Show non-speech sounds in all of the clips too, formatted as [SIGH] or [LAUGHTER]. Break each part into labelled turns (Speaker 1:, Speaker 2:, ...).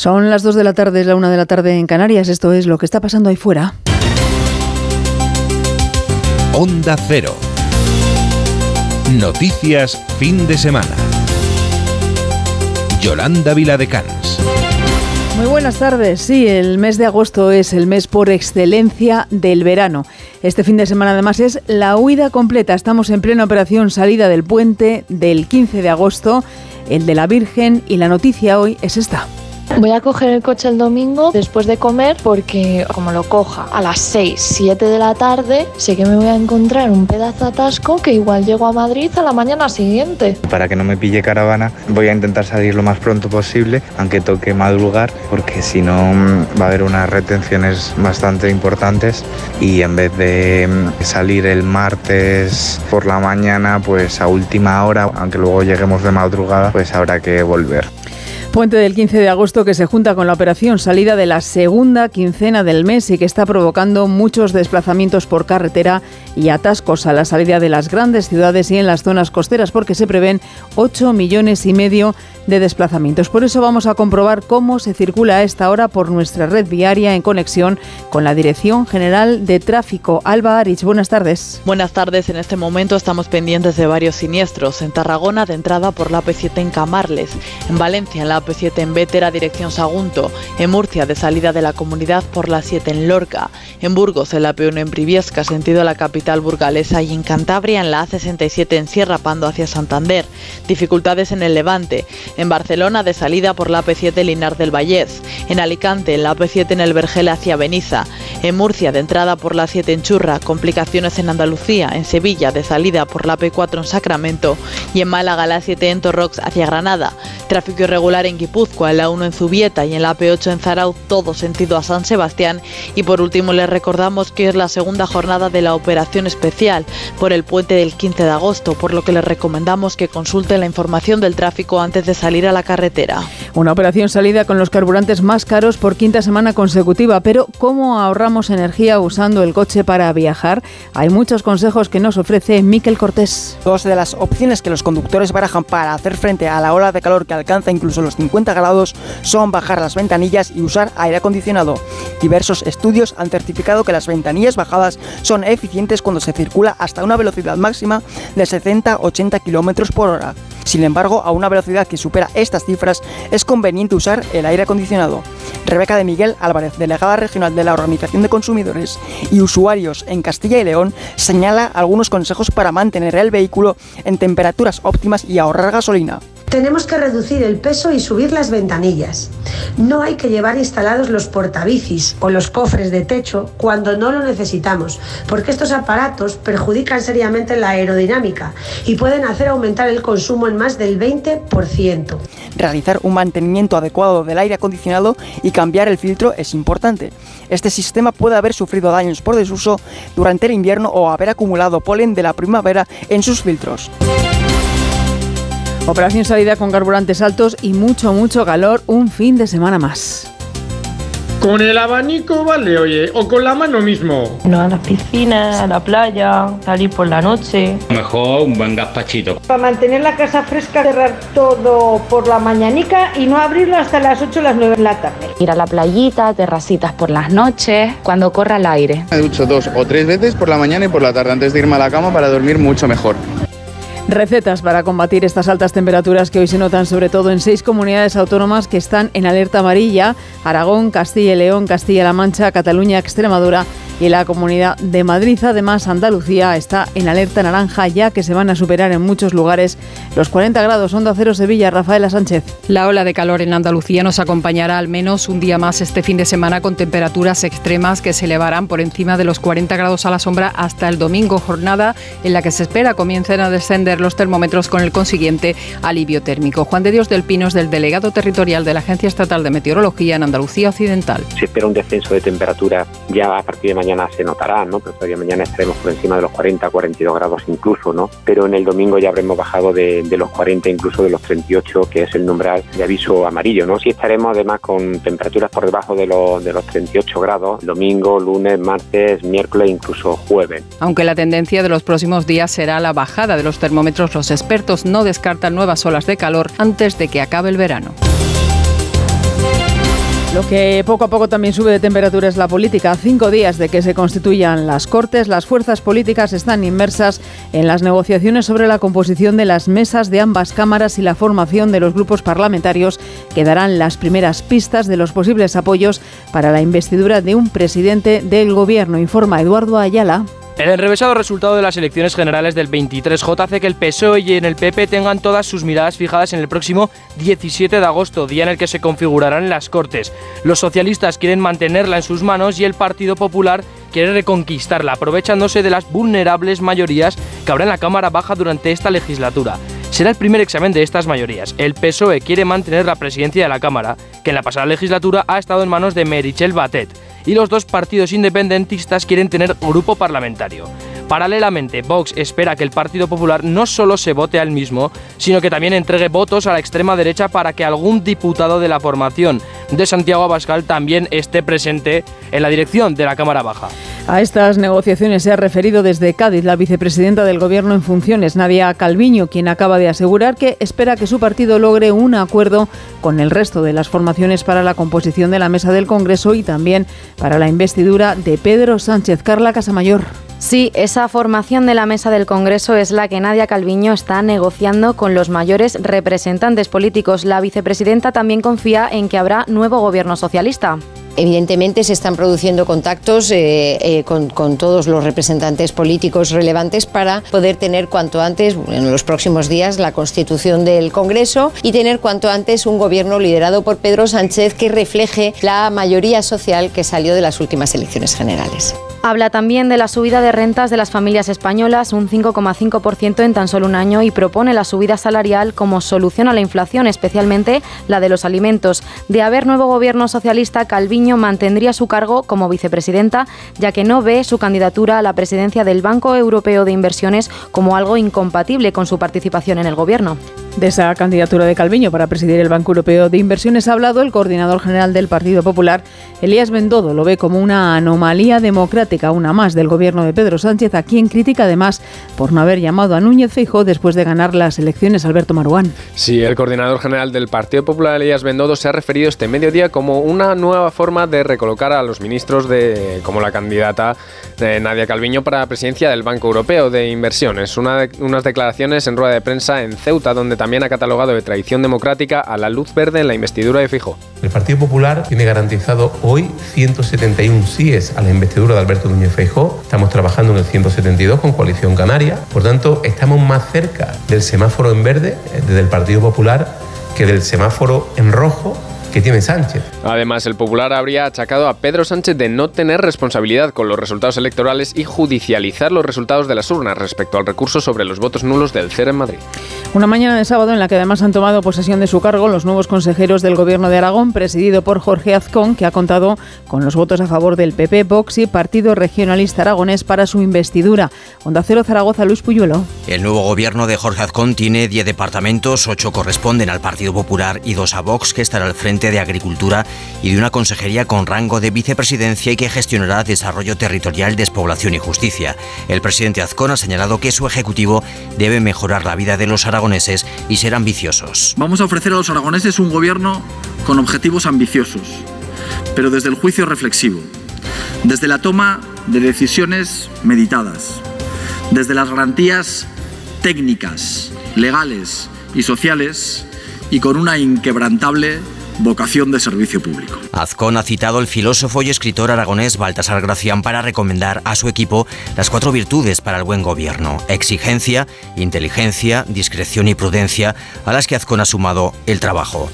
Speaker 1: Son las 2 de la tarde, es la 1 de la tarde en Canarias. Esto es lo que está pasando ahí fuera.
Speaker 2: Onda Cero. Noticias fin de semana. Yolanda Viladecans.
Speaker 1: Muy buenas tardes. Sí, el mes de agosto es el mes por excelencia del verano. Este fin de semana además es la huida completa. Estamos en plena operación salida del puente del 15 de agosto, el de la Virgen, y la noticia hoy es esta.
Speaker 3: Voy a coger el coche el domingo después de comer porque como lo coja a las 6, 7 de la tarde, sé que me voy a encontrar un pedazo de atasco que igual llego a Madrid a la mañana siguiente.
Speaker 4: Para que no me pille caravana, voy a intentar salir lo más pronto posible, aunque toque madrugar, porque si no mm, va a haber unas retenciones bastante importantes y en vez de mm, salir el martes por la mañana, pues a última hora, aunque luego lleguemos de madrugada, pues habrá que volver.
Speaker 1: Puente del 15 de agosto que se junta con la operación salida de la segunda quincena del mes y que está provocando muchos desplazamientos por carretera y atascos a la salida de las grandes ciudades y en las zonas costeras porque se prevén 8 millones y medio de desplazamientos. Por eso vamos a comprobar cómo se circula a esta hora por nuestra red viaria en conexión con la Dirección General de Tráfico. Alba Arich, buenas tardes.
Speaker 5: Buenas tardes. En este momento estamos pendientes de varios siniestros. En Tarragona, de entrada por la P7 en Camarles. En Valencia, en la AP7 en Vétera, dirección Sagunto. En Murcia, de salida de la comunidad por la 7 en Lorca. En Burgos, en la P1 en Briviesca, sentido a la capital burgalesa. Y en Cantabria, en la A67 en Sierra Pando hacia Santander. Dificultades en el Levante. En Barcelona, de salida por la AP7 Linar del Vallés. En Alicante, en la AP7 en el Vergel hacia Beniza. En Murcia, de entrada por la 7 en Churra. Complicaciones en Andalucía. En Sevilla, de salida por la P4 en Sacramento. Y en Málaga, la 7 en Torrox hacia Granada. Tráfico irregular en Guipúzcoa, en la 1 en Zubieta y en la P8 en Zarau, todo sentido a San Sebastián. Y por último les recordamos que es la segunda jornada de la operación especial por el puente del 15 de agosto, por lo que les recomendamos que consulten la información del tráfico antes de salir a la carretera.
Speaker 1: Una operación salida con los carburantes más caros por quinta semana consecutiva, pero ¿cómo ahorramos energía usando el coche para viajar? Hay muchos consejos que nos ofrece Miquel Cortés.
Speaker 6: Dos de las opciones que los conductores barajan para hacer frente a la ola de calor que alcanza incluso los 50 grados son bajar las ventanillas y usar aire acondicionado. Diversos estudios han certificado que las ventanillas bajadas son eficientes cuando se circula hasta una velocidad máxima de 70-80 km por hora. Sin embargo, a una velocidad que supera estas cifras es conveniente usar el aire acondicionado. Rebeca de Miguel Álvarez, delegada regional de la Organización de Consumidores y Usuarios en Castilla y León, señala algunos consejos para mantener el vehículo en temperaturas óptimas y ahorrar gasolina.
Speaker 7: Tenemos que reducir el peso y subir las ventanillas. No hay que llevar instalados los portabicis o los cofres de techo cuando no lo necesitamos, porque estos aparatos perjudican seriamente la aerodinámica y pueden hacer aumentar el consumo en más del 20%.
Speaker 6: Realizar un mantenimiento adecuado del aire acondicionado y cambiar el filtro es importante. Este sistema puede haber sufrido daños por desuso durante el invierno o haber acumulado polen de la primavera en sus filtros.
Speaker 1: Operación salida con carburantes altos y mucho, mucho calor un fin de semana más.
Speaker 8: Con el abanico vale, oye, o con la mano mismo.
Speaker 9: No a las piscinas, a la playa, salir por la noche.
Speaker 10: Mejor un buen gazpachito.
Speaker 11: Para mantener la casa fresca, cerrar todo por la mañanica y no abrirlo hasta las 8 o las 9 de la tarde.
Speaker 12: Ir a la playita, terracitas por las noches, cuando corra el aire.
Speaker 4: Me ducho dos o tres veces por la mañana y por la tarde antes de irme a la cama para dormir mucho mejor.
Speaker 1: Recetas para combatir estas altas temperaturas que hoy se notan sobre todo en seis comunidades autónomas que están en alerta amarilla, Aragón, Castilla y León, Castilla-La Mancha, Cataluña, Extremadura y la Comunidad de Madrid. Además, Andalucía está en alerta naranja ya que se van a superar en muchos lugares los 40 grados. Onda Cero Sevilla, Rafaela Sánchez.
Speaker 13: La ola de calor en Andalucía nos acompañará al menos un día más este fin de semana con temperaturas extremas que se elevarán por encima de los 40 grados a la sombra hasta el domingo, jornada en la que se espera comiencen a descender los termómetros con el consiguiente alivio térmico. Juan de Dios del Pino es del delegado territorial de la Agencia Estatal de Meteorología en Andalucía Occidental.
Speaker 14: Se espera un descenso de temperatura ya a partir de mañana se notará, ¿no? Pero todavía mañana estaremos por encima de los 40, 42 grados incluso, ¿no? Pero en el domingo ya habremos bajado de, de los 40, incluso de los 38, que es el umbral de aviso amarillo, ¿no? Sí estaremos además con temperaturas por debajo de los, de los 38 grados, domingo, lunes, martes, miércoles, incluso jueves.
Speaker 13: Aunque la tendencia de los próximos días será la bajada de los termómetros, los expertos no descartan nuevas olas de calor antes de que acabe el verano.
Speaker 1: Lo que poco a poco también sube de temperatura es la política. cinco días de que se constituyan las Cortes, las fuerzas políticas están inmersas en las negociaciones sobre la composición de las mesas de ambas cámaras y la formación de los grupos parlamentarios que darán las primeras pistas de los posibles apoyos para la investidura de un presidente del Gobierno, informa Eduardo Ayala.
Speaker 15: El enrevesado resultado de las elecciones generales del 23J hace que el PSOE y en el PP tengan todas sus miradas fijadas en el próximo 17 de agosto, día en el que se configurarán las Cortes. Los socialistas quieren mantenerla en sus manos y el Partido Popular quiere reconquistarla, aprovechándose de las vulnerables mayorías que habrá en la Cámara Baja durante esta legislatura. Será el primer examen de estas mayorías. El PSOE quiere mantener la presidencia de la Cámara, que en la pasada legislatura ha estado en manos de Merichel Batet y los dos partidos independentistas quieren tener grupo parlamentario. Paralelamente, Vox espera que el Partido Popular no solo se vote al mismo, sino que también entregue votos a la extrema derecha para que algún diputado de la formación de Santiago Abascal también esté presente en la dirección de la Cámara Baja.
Speaker 1: A estas negociaciones se ha referido desde Cádiz la vicepresidenta del Gobierno en funciones, Nadia Calviño, quien acaba de asegurar que espera que su partido logre un acuerdo con el resto de las formaciones para la composición de la mesa del Congreso y también para la investidura de Pedro Sánchez. Carla Casamayor.
Speaker 16: Sí, esa formación de la mesa del Congreso es la que Nadia Calviño está negociando con los mayores representantes políticos. La vicepresidenta también confía en que habrá nuevo gobierno socialista.
Speaker 17: Evidentemente se están produciendo contactos eh, eh, con, con, todos los representantes políticos relevantes para poder tener cuanto antes, en los próximos días, la constitución del Congreso y tener cuanto antes un gobierno liderado por Pedro Sánchez que refleje la mayoría social que salió de las últimas elecciones generales.
Speaker 16: Habla también de la subida de rentas de las familias españolas, un 5,5% en tan solo un año, y propone la subida salarial como solución a la inflación, especialmente la de los alimentos. De haber nuevo gobierno socialista, Calviño mantendría su cargo como vicepresidenta, ya que no ve su candidatura a la presidencia del Banco Europeo de Inversiones como algo incompatible con su participación en el gobierno.
Speaker 1: De esa candidatura de Calviño para presidir el Banco Europeo de Inversiones ha hablado el coordinador general del Partido Popular, Elías Bendodo. Lo ve como una anomalía democrática, una más del gobierno de Pedro Sánchez, a quien critica además por no haber llamado a Núñez Feijóo después de ganar las elecciones Alberto Maruán.
Speaker 18: Sí, el coordinador general del Partido Popular, Elías Bendodo, se ha referido este mediodía como una nueva forma de recolocar a los ministros de como la candidata Nadia Calviño para la presidencia del Banco Europeo de Inversiones. Una unas declaraciones en rueda de prensa en Ceuta, donde también ha catalogado de traición democrática a la luz verde en la investidura de Fijo.
Speaker 19: El Partido Popular tiene garantizado hoy 171 síes a la investidura de Alberto Núñez Feijó. Estamos trabajando en el 172 con Coalición Canaria. Por tanto, estamos más cerca del semáforo en verde eh, desde el Partido Popular que del semáforo en rojo que tiene Sánchez.
Speaker 18: Además, el Popular habría achacado a Pedro Sánchez de no tener responsabilidad con los resultados electorales y judicializar los resultados de las urnas respecto al recurso sobre los votos nulos del CER en Madrid.
Speaker 1: Una mañana de sábado en la que además han tomado posesión de su cargo los nuevos consejeros del Gobierno de Aragón, presidido por Jorge Azcón, que ha contado con los votos a favor del PP, Vox y Partido Regionalista Aragonés para su investidura. Onda Cero Zaragoza, Luis Puyuelo.
Speaker 20: El nuevo gobierno de Jorge Azcón tiene 10 departamentos, 8 corresponden al Partido Popular y 2 a Vox, que estará al frente de Agricultura y de una consejería con rango de vicepresidencia y que gestionará desarrollo territorial, despoblación y justicia. El presidente Azcón ha señalado que su ejecutivo debe mejorar la vida de los aragoneses y ser ambiciosos.
Speaker 21: Vamos a ofrecer a los aragoneses un gobierno con objetivos ambiciosos, pero desde el juicio reflexivo, desde la toma de decisiones meditadas, desde las garantías técnicas, legales y sociales y con una inquebrantable vocación de servicio público.
Speaker 20: Azcón ha citado al filósofo y escritor aragonés Baltasar Gracián para recomendar a su equipo las cuatro virtudes para el buen gobierno: exigencia, inteligencia, discreción y prudencia, a las que Azcón ha sumado el trabajo.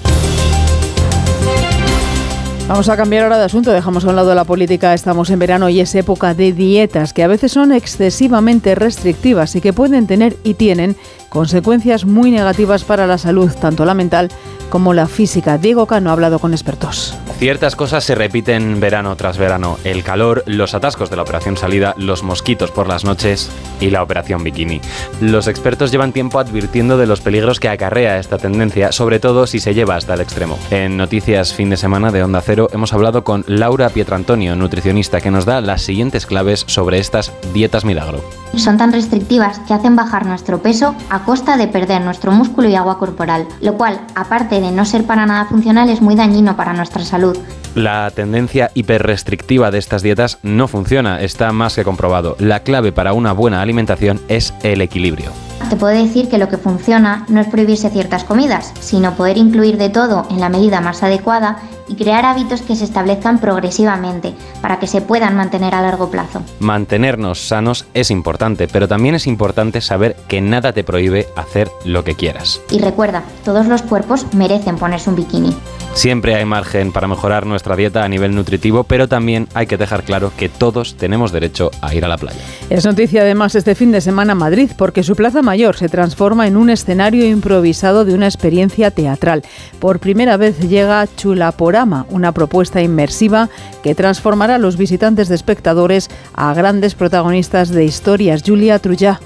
Speaker 1: Vamos a cambiar ahora de asunto, dejamos a un lado la política, estamos en verano y es época de dietas que a veces son excesivamente restrictivas y que pueden tener y tienen consecuencias muy negativas para la salud, tanto la mental como la física. Diego Cano ha hablado con expertos.
Speaker 22: Ciertas cosas se repiten verano tras verano. El calor, los atascos de la operación salida, los mosquitos por las noches y la operación bikini. Los expertos llevan tiempo advirtiendo de los peligros que acarrea esta tendencia, sobre todo si se lleva hasta el extremo. En Noticias Fin de Semana de Onda Cero hemos hablado con Laura Pietrantonio, nutricionista, que nos da las siguientes claves sobre estas dietas milagro.
Speaker 23: Son tan restrictivas que hacen bajar nuestro peso a costa de perder nuestro músculo y agua corporal, lo cual, aparte de no ser para nada funcional, es muy dañino para nuestra salud.
Speaker 22: La tendencia hiperrestrictiva de estas dietas no funciona, está más que comprobado. La clave para una buena alimentación es el equilibrio.
Speaker 23: Te puedo decir que lo que funciona no es prohibirse ciertas comidas, sino poder incluir de todo en la medida más adecuada y crear hábitos que se establezcan progresivamente para que se puedan mantener a largo plazo.
Speaker 22: Mantenernos sanos es importante, pero también es importante saber que nada te prohíbe hacer lo que quieras.
Speaker 23: Y recuerda, todos los cuerpos merecen ponerse un bikini.
Speaker 22: Siempre hay margen para mejorar nuestra dieta a nivel nutritivo, pero también hay que dejar claro que todos tenemos derecho a ir a la playa.
Speaker 1: Es noticia además este fin de semana Madrid porque su Plaza Mayor se transforma en un escenario improvisado de una experiencia teatral. Por primera vez llega Chulaporama, una propuesta inmersiva que transformará a los visitantes de espectadores a grandes protagonistas de historias. Julia Trullá.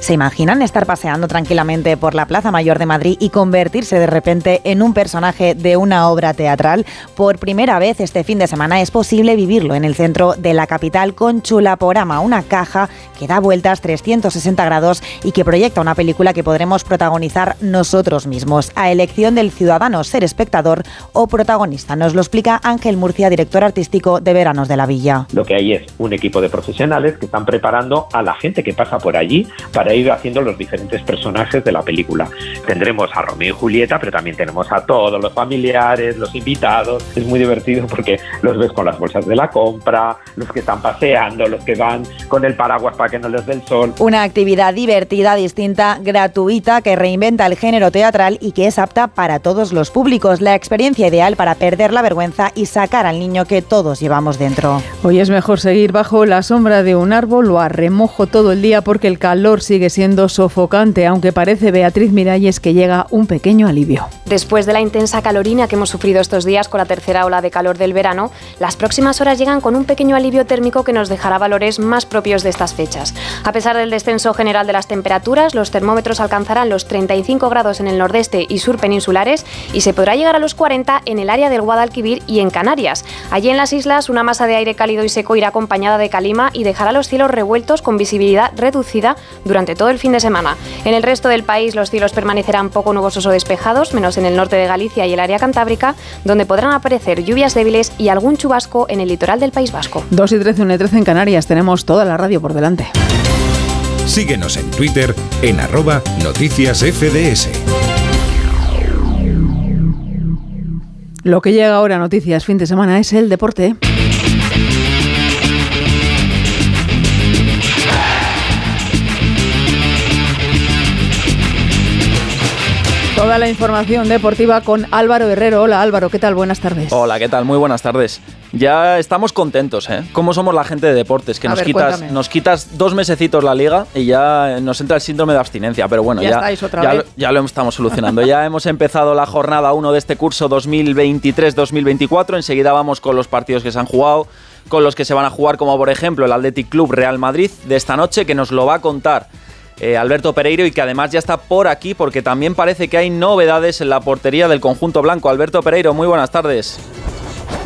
Speaker 24: ¿Se imaginan estar paseando tranquilamente por la Plaza Mayor de Madrid y convertirse de repente en un personaje de una obra teatral? Por primera vez este fin de semana es posible vivirlo en el centro de la capital con Chulaporama, una caja que da vueltas 360 grados y que proyecta una película que podremos protagonizar nosotros mismos, a elección del ciudadano ser espectador o protagonista. Nos lo explica Ángel Murcia, director artístico de Veranos de la Villa.
Speaker 4: Lo que hay es un equipo de profesionales que están preparando a la gente que pasa por allí para ir haciendo los diferentes personajes de la película. Tendremos a Romeo y Julieta, pero también tenemos a todos los familiares, los invitados. Es muy divertido porque los ves con las bolsas de la compra, los que están paseando, los que van con el paraguas para que no les dé el sol.
Speaker 24: Una actividad divertida, distinta, gratuita, que reinventa el género teatral y que es apta para todos los públicos. La experiencia ideal para perder la vergüenza y sacar al niño que todos llevamos dentro.
Speaker 1: Hoy es mejor seguir bajo la sombra de un árbol o a remojo todo el día porque el calor sigue siendo sofocante, aunque parece Beatriz Miralles que llega un pequeño alivio.
Speaker 25: Después de la intensa calorina que hemos sufrido estos días con la tercera ola de calor del verano, las próximas horas llegan con un pequeño alivio térmico que nos dejará valores más propios de estas fechas. A pesar del descenso general de las temperaturas, los termómetros alcanzarán los 35 grados en el nordeste y sur peninsulares y se podrá llegar a los 40 en el área del Guadalquivir y en Canarias. Allí en las islas, una masa de aire cálido y seco irá acompañada de calima y dejará los cielos revueltos con visibilidad reducida durante todo el fin de semana. En el resto del país los cielos permanecerán poco nubosos o despejados, menos en el norte de Galicia y el área cantábrica, donde podrán aparecer lluvias débiles y algún chubasco en el litoral del País Vasco.
Speaker 1: 2 y 13, 1 y 13 en Canarias. Tenemos toda la radio por delante.
Speaker 26: Síguenos en Twitter en arroba noticias FDS.
Speaker 1: Lo que llega ahora a Noticias fin de semana es el deporte. Toda la información deportiva con Álvaro Herrero. Hola Álvaro, ¿qué tal? Buenas tardes.
Speaker 27: Hola, ¿qué tal? Muy buenas tardes. Ya estamos contentos, ¿eh? ¿Cómo somos la gente de deportes? Que
Speaker 1: A
Speaker 27: nos,
Speaker 1: ver,
Speaker 27: quitas,
Speaker 1: cuéntame.
Speaker 27: nos quitas dos mesecitos la liga y ya nos entra el síndrome de abstinencia. Pero bueno,
Speaker 1: Ya
Speaker 27: ya,
Speaker 1: estáis otra
Speaker 27: ya,
Speaker 1: vez.
Speaker 27: lo- ya lo estamos solucionando. ya [LAUGHS] hemos empezado la jornada 1 de este curso 2023-2024. Enseguida vamos con los partidos que se han jugado, con los que se van a jugar, como por ejemplo el Athletic Club Real Madrid de esta noche, que nos lo va a contar. Eh, Alberto Pereiro y que además ya está por aquí porque también parece que hay novedades en la portería del conjunto blanco. Alberto Pereiro, muy buenas tardes.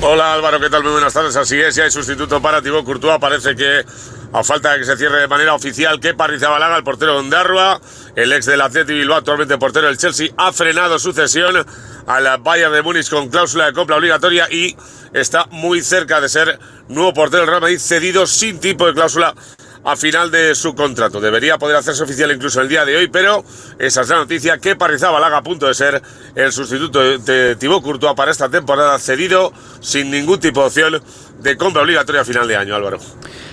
Speaker 28: Hola Álvaro, ¿qué tal? Muy buenas tardes. Así es, ya hay sustituto para Thibaut Courtois. Parece que a falta de que se cierre de manera oficial que Parrizabalaga, el portero de Ondarrua, el ex del Athletic Bilbao, actualmente portero del Chelsea, ha frenado su cesión al Bayern de Múnich con cláusula de compra obligatoria y está muy cerca de ser nuevo portero del Real Madrid cedido sin tipo de cláusula a final de su contrato. Debería poder hacerse oficial incluso el día de hoy, pero esa es la noticia que Parrizabalaga a punto de ser el sustituto de- de Thibaut Courtois para esta temporada cedido sin ningún tipo de opción de compra obligatoria a final de año, Álvaro.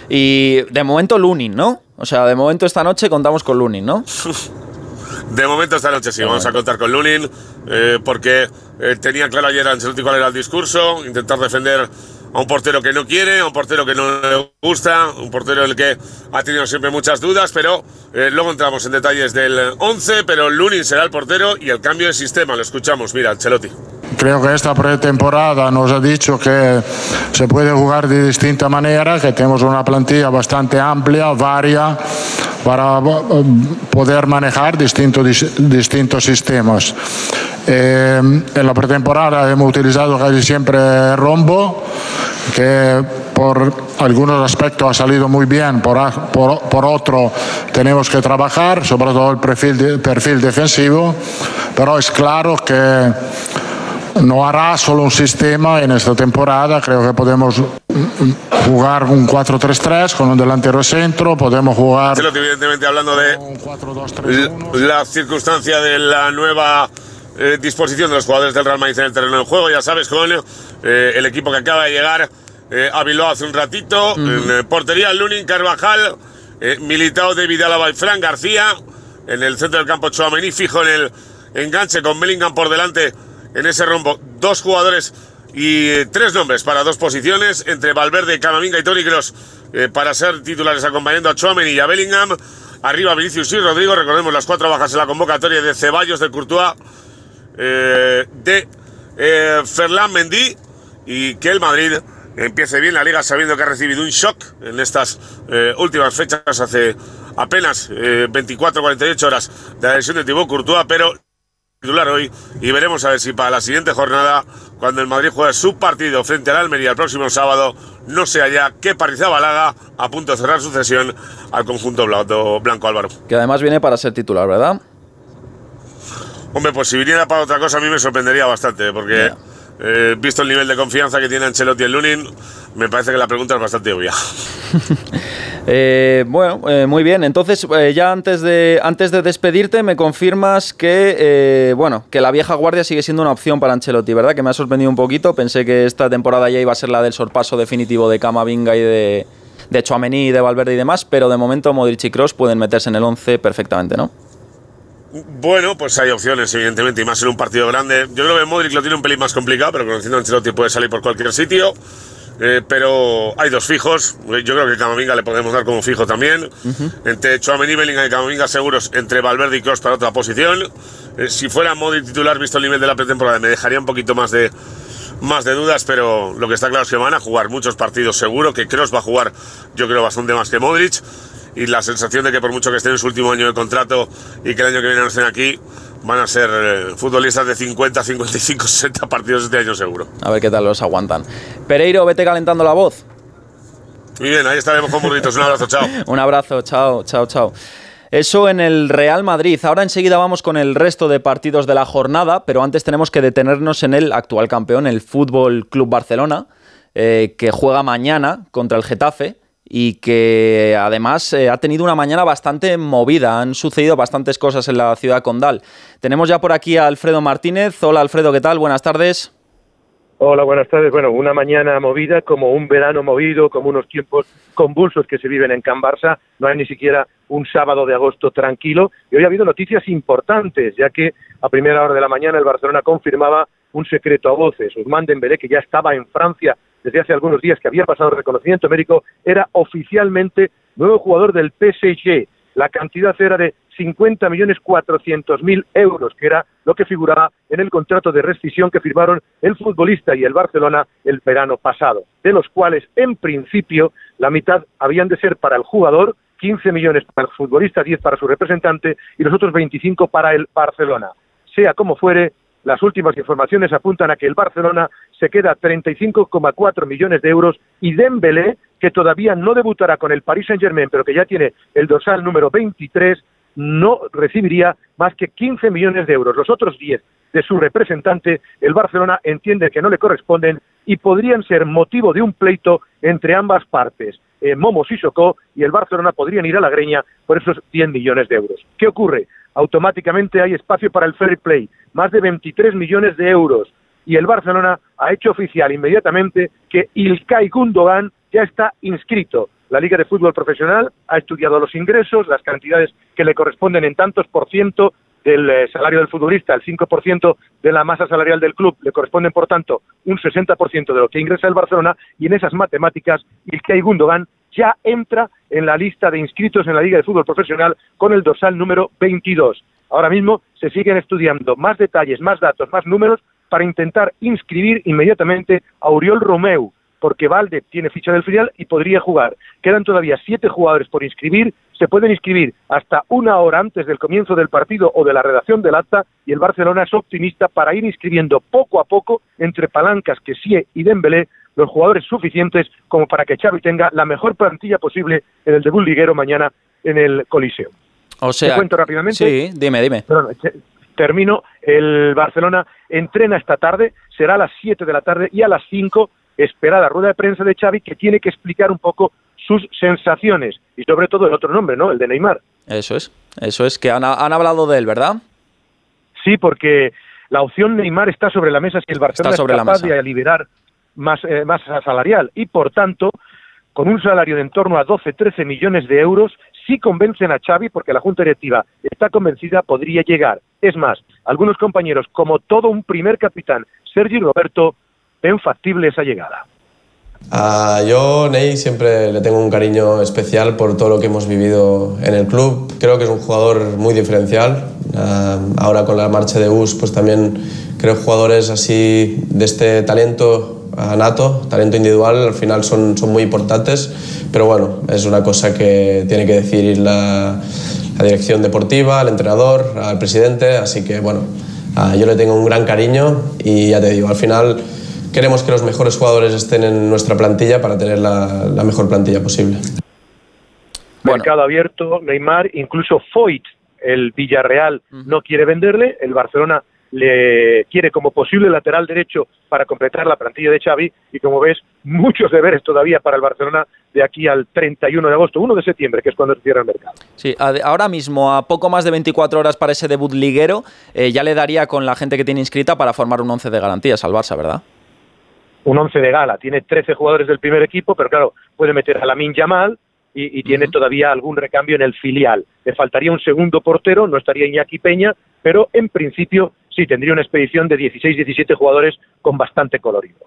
Speaker 27: Y de momento Lunin, ¿no? O sea, de momento esta noche contamos con Lunin, ¿no? [LAUGHS]
Speaker 28: De momento esta noche sí, vamos a contar con Lunin, eh, porque eh, tenía claro ayer Ancelotti cuál era el discurso, intentar defender a un portero que no quiere, a un portero que no le gusta, un portero el que ha tenido siempre muchas dudas, pero eh, luego entramos en detalles del 11, pero Lunin será el portero y el cambio de sistema, lo escuchamos, mira, Ancelotti.
Speaker 29: Creo que esta pretemporada nos ha dicho que se puede jugar de distinta manera, que tenemos una plantilla bastante amplia, varia, para eh, poder manejar distintos, dis- distintos sistemas. Eh, en la pretemporada hemos utilizado casi siempre rombo, que por algunos aspectos ha salido muy bien, por, por, por otro tenemos que trabajar, sobre todo el perfil, de- perfil defensivo, pero es claro que no hará solo un sistema en esta temporada, creo que podemos jugar un 4-3-3 con un delantero centro, podemos jugar...
Speaker 28: Evidentemente hablando de la circunstancia de la nueva eh, disposición de los jugadores del Real Madrid en el terreno de juego, ya sabes, con eh, el equipo que acaba de llegar eh, a Bilbao hace un ratito, en eh, portería Lunin Carvajal, militado de Vidal y Fran García, en el centro del campo Chouameni, fijo en el enganche con Bellingham por delante en ese rombo, dos jugadores y tres nombres para dos posiciones, entre Valverde, Camavinga y Toni Kroos, para ser titulares acompañando a Chouameni y a Bellingham. Arriba Vinicius y Rodrigo, recordemos las cuatro bajas en la convocatoria de Ceballos, de Courtois, eh, de eh, Ferland Mendy y que el Madrid empiece bien la liga sabiendo que ha recibido un shock en estas eh, últimas fechas hace apenas 24-48 horas de la lesión de Thibaut Courtois, pero titular hoy y veremos a ver si para la siguiente jornada, cuando el Madrid juegue su partido frente al Almería el próximo sábado, no sea ya que Balaga a punto de cerrar su cesión al conjunto blanco, blanco Álvaro.
Speaker 27: Que además viene para ser titular, ¿verdad?
Speaker 28: Hombre, pues si viniera para otra cosa a mí me sorprendería bastante, porque eh, visto el nivel de confianza que tiene Ancelotti en Lunin, me parece que la pregunta es bastante obvia. [LAUGHS]
Speaker 27: Eh, bueno, eh, muy bien. Entonces, eh, ya antes de, antes de despedirte, me confirmas que, bueno, que la vieja guardia sigue siendo una opción para Ancelotti, ¿verdad? Que me ha sorprendido un poquito. Pensé que esta temporada ya iba a ser la del sorpaso definitivo de Camavinga y de, de Chouameni, de Valverde y demás, pero de momento Modric y Kroos pueden meterse en el 11 perfectamente, ¿no?
Speaker 28: Bueno, pues hay opciones, evidentemente, y más en un partido grande. Yo creo que Modric lo tiene un pelín más complicado, pero conociendo a Ancelotti puede salir por cualquier sitio. Eh, pero hay dos fijos. Yo creo que Camavinga le podemos dar como fijo también. Entre Chouameni, Bellingham y Camavinga seguros. Entre Valverde y Kroos para otra posición. Eh, si fuera Modric titular, visto el nivel de la pretemporada, me dejaría un poquito más de, más de dudas, pero lo que está claro es que van a jugar muchos partidos seguro. Que Kroos va a jugar, yo creo, bastante más que Modric. Y la sensación de que por mucho que esté en su último año de contrato y que el año que viene no estén aquí, van a ser eh, futbolistas de 50, 55, 60 partidos este año seguro.
Speaker 27: A ver qué tal los aguantan. Pereiro, vete calentando la voz.
Speaker 28: Muy bien, ahí estaremos con burritos. Un abrazo, chao. [LAUGHS]
Speaker 27: Un abrazo, chao, chao, chao. Eso en el Real Madrid. Ahora enseguida vamos con el resto de partidos de la jornada, pero antes tenemos que detenernos en el actual campeón, el Fútbol Club Barcelona, eh, que juega mañana contra el Getafe y que además eh, ha tenido una mañana bastante movida. Han sucedido bastantes cosas en la ciudad condal. Tenemos ya por aquí a Alfredo Martínez. Hola Alfredo, ¿qué tal? Buenas tardes.
Speaker 30: Hola, buenas tardes. Bueno, una mañana movida, como un verano movido, como unos tiempos convulsos que se viven en Can. No hay ni siquiera un sábado de agosto tranquilo. Y hoy ha habido noticias importantes, ya que a primera hora de la mañana el Barcelona confirmaba un secreto a voces. Ousmane Dembélé, que ya estaba en Francia desde hace algunos días, que había pasado el reconocimiento médico, era oficialmente nuevo jugador del PSG. La cantidad era de 50 millones 400 mil euros, que era lo que figuraba en el contrato de rescisión que firmaron el futbolista y el Barcelona el verano pasado, de los cuales, en principio, la mitad habían de ser para el jugador, 15 millones para el futbolista, 10 para su representante y los otros 25 para el Barcelona. Sea como fuere, las últimas informaciones apuntan a que el Barcelona se queda 35,4 millones de euros y Dembélé, que todavía no debutará con el Paris Saint-Germain, pero que ya tiene el dorsal número 23, no recibiría más que 15 millones de euros. Los otros 10 de su representante, el Barcelona entiende que no le corresponden y podrían ser motivo de un pleito entre ambas partes. Eh, Momo Sissoko y el Barcelona podrían ir a la greña por esos 100 millones de euros. ¿Qué ocurre? Automáticamente hay espacio para el fair play, más de 23 millones de euros. Y el Barcelona ha hecho oficial inmediatamente que Ilkay Gundogan ya está inscrito. La Liga de Fútbol Profesional ha estudiado los ingresos, las cantidades que le corresponden en tantos por ciento del eh, salario del futbolista, el 5% de la masa salarial del club, le corresponden, por tanto, un 60% de lo que ingresa el Barcelona, y en esas matemáticas, Ilkay Gundogan ya entra en la lista de inscritos en la Liga de Fútbol Profesional con el dorsal número 22. Ahora mismo se siguen estudiando más detalles, más datos, más números para intentar inscribir inmediatamente a Uriol Romeu, porque Valde tiene ficha del filial y podría jugar. Quedan todavía siete jugadores por inscribir, se pueden inscribir hasta una hora antes del comienzo del partido o de la redacción del acta y el Barcelona es optimista para ir inscribiendo poco a poco entre palancas que Sie y Dembélé los jugadores suficientes como para que Xavi tenga la mejor plantilla posible en el debut liguero mañana en el Coliseo.
Speaker 27: O sea,
Speaker 30: ¿Te cuento rápidamente?
Speaker 27: Sí, dime, dime.
Speaker 30: Perdón, termino, el Barcelona entrena esta tarde, será a las 7 de la tarde y a las 5 espera la rueda de prensa de Xavi que tiene que explicar un poco sus sensaciones y sobre todo el otro nombre, ¿no? El de Neymar.
Speaker 27: Eso es, eso es, que han, han hablado de él, ¿verdad?
Speaker 30: Sí, porque la opción Neymar está sobre la mesa si el Barcelona
Speaker 27: sobre
Speaker 30: es
Speaker 27: la
Speaker 30: capaz
Speaker 27: mesa.
Speaker 30: de liberar más eh, masa salarial y por tanto con un salario de en torno a 12-13 millones de euros si convencen a Xavi porque la Junta Directiva está convencida podría llegar. Es más, algunos compañeros como todo un primer capitán, Sergi Roberto, ven factible esa llegada.
Speaker 31: A yo, Ney, siempre le tengo un cariño especial por todo lo que hemos vivido en el club. Creo que es un jugador muy diferencial. Ah, ahora con la marcha de US, pues también creo jugadores así de este talento nato, talento individual, al final son, son muy importantes. Pero bueno, es una cosa que tiene que decir la, la dirección deportiva, el entrenador, al presidente. Así que bueno, yo le tengo un gran cariño y ya te digo, al final queremos que los mejores jugadores estén en nuestra plantilla para tener la, la mejor plantilla posible.
Speaker 30: Mercado abierto, Neymar, incluso Foyt, el Villarreal, no quiere venderle, el Barcelona le quiere como posible lateral derecho para completar la plantilla de Xavi y como ves, muchos deberes todavía para el Barcelona de aquí al 31 de agosto, 1 de septiembre, que es cuando se cierra el mercado.
Speaker 27: Sí, ahora mismo, a poco más de 24 horas para ese debut liguero, eh, ya le daría con la gente que tiene inscrita para formar un 11 de garantías al Barça, ¿verdad?
Speaker 30: Un 11 de gala, tiene 13 jugadores del primer equipo, pero claro, puede meter a Lamin Yamal y, y tiene todavía algún recambio en el filial. Le faltaría un segundo portero, no estaría Iñaki Peña, pero en principio sí tendría una expedición de 16-17 jugadores con bastante colorido.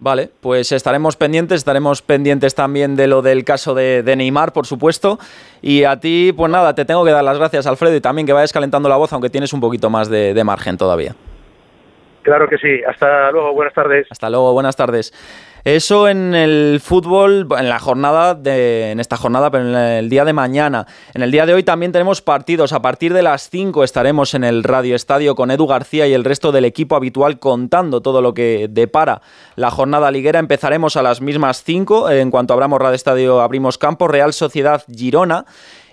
Speaker 27: Vale, pues estaremos pendientes, estaremos pendientes también de lo del caso de, de Neymar, por supuesto. Y a ti, pues nada, te tengo que dar las gracias, Alfredo, y también que vayas calentando la voz, aunque tienes un poquito más de, de margen todavía.
Speaker 30: Claro que sí. Hasta luego, buenas tardes.
Speaker 27: Hasta luego, buenas tardes. Eso en el fútbol, en la jornada de, en esta jornada, pero en el día de mañana. En el día de hoy también tenemos partidos. A partir de las 5 estaremos en el Radio Estadio con Edu García y el resto del equipo habitual contando todo lo que depara la jornada liguera. Empezaremos a las mismas 5. En cuanto abramos Radio Estadio, abrimos campo. Real Sociedad Girona.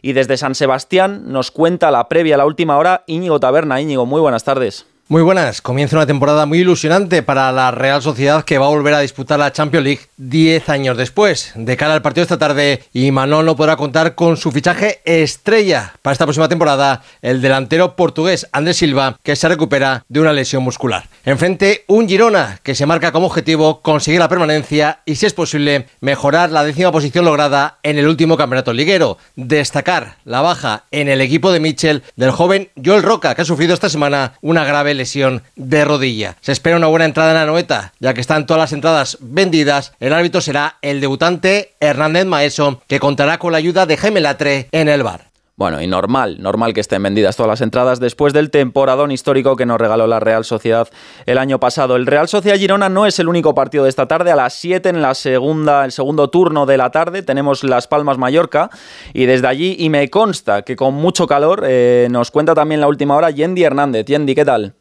Speaker 27: Y desde San Sebastián nos cuenta la previa, la última hora, Íñigo Taberna. Íñigo, muy buenas tardes.
Speaker 32: Muy buenas, comienza una temporada muy ilusionante para la Real Sociedad que va a volver a disputar la Champions League 10 años después. De cara al partido esta tarde, Imanol no podrá contar con su fichaje estrella para esta próxima temporada, el delantero portugués Andrés Silva, que se recupera de una lesión muscular. Enfrente, un Girona que se marca como objetivo conseguir la permanencia y, si es posible, mejorar la décima posición lograda en el último campeonato liguero. Destacar la baja en el equipo de Mitchell del joven Joel Roca, que ha sufrido esta semana una grave lesión de rodilla. Se espera una buena entrada en la noeta, ya que están todas las entradas vendidas. El árbitro será el debutante Hernández Maeso, que contará con la ayuda de Jaime Latre en el bar.
Speaker 27: Bueno, y normal, normal que estén vendidas todas las entradas después del temporadón histórico que nos regaló la Real Sociedad el año pasado. El Real Sociedad Girona no es el único partido de esta tarde. A las 7 en la segunda, el segundo turno de la tarde tenemos Las Palmas Mallorca y desde allí, y me consta que con mucho calor, eh, nos cuenta también la última hora Yendi Hernández. Yendi, ¿qué tal?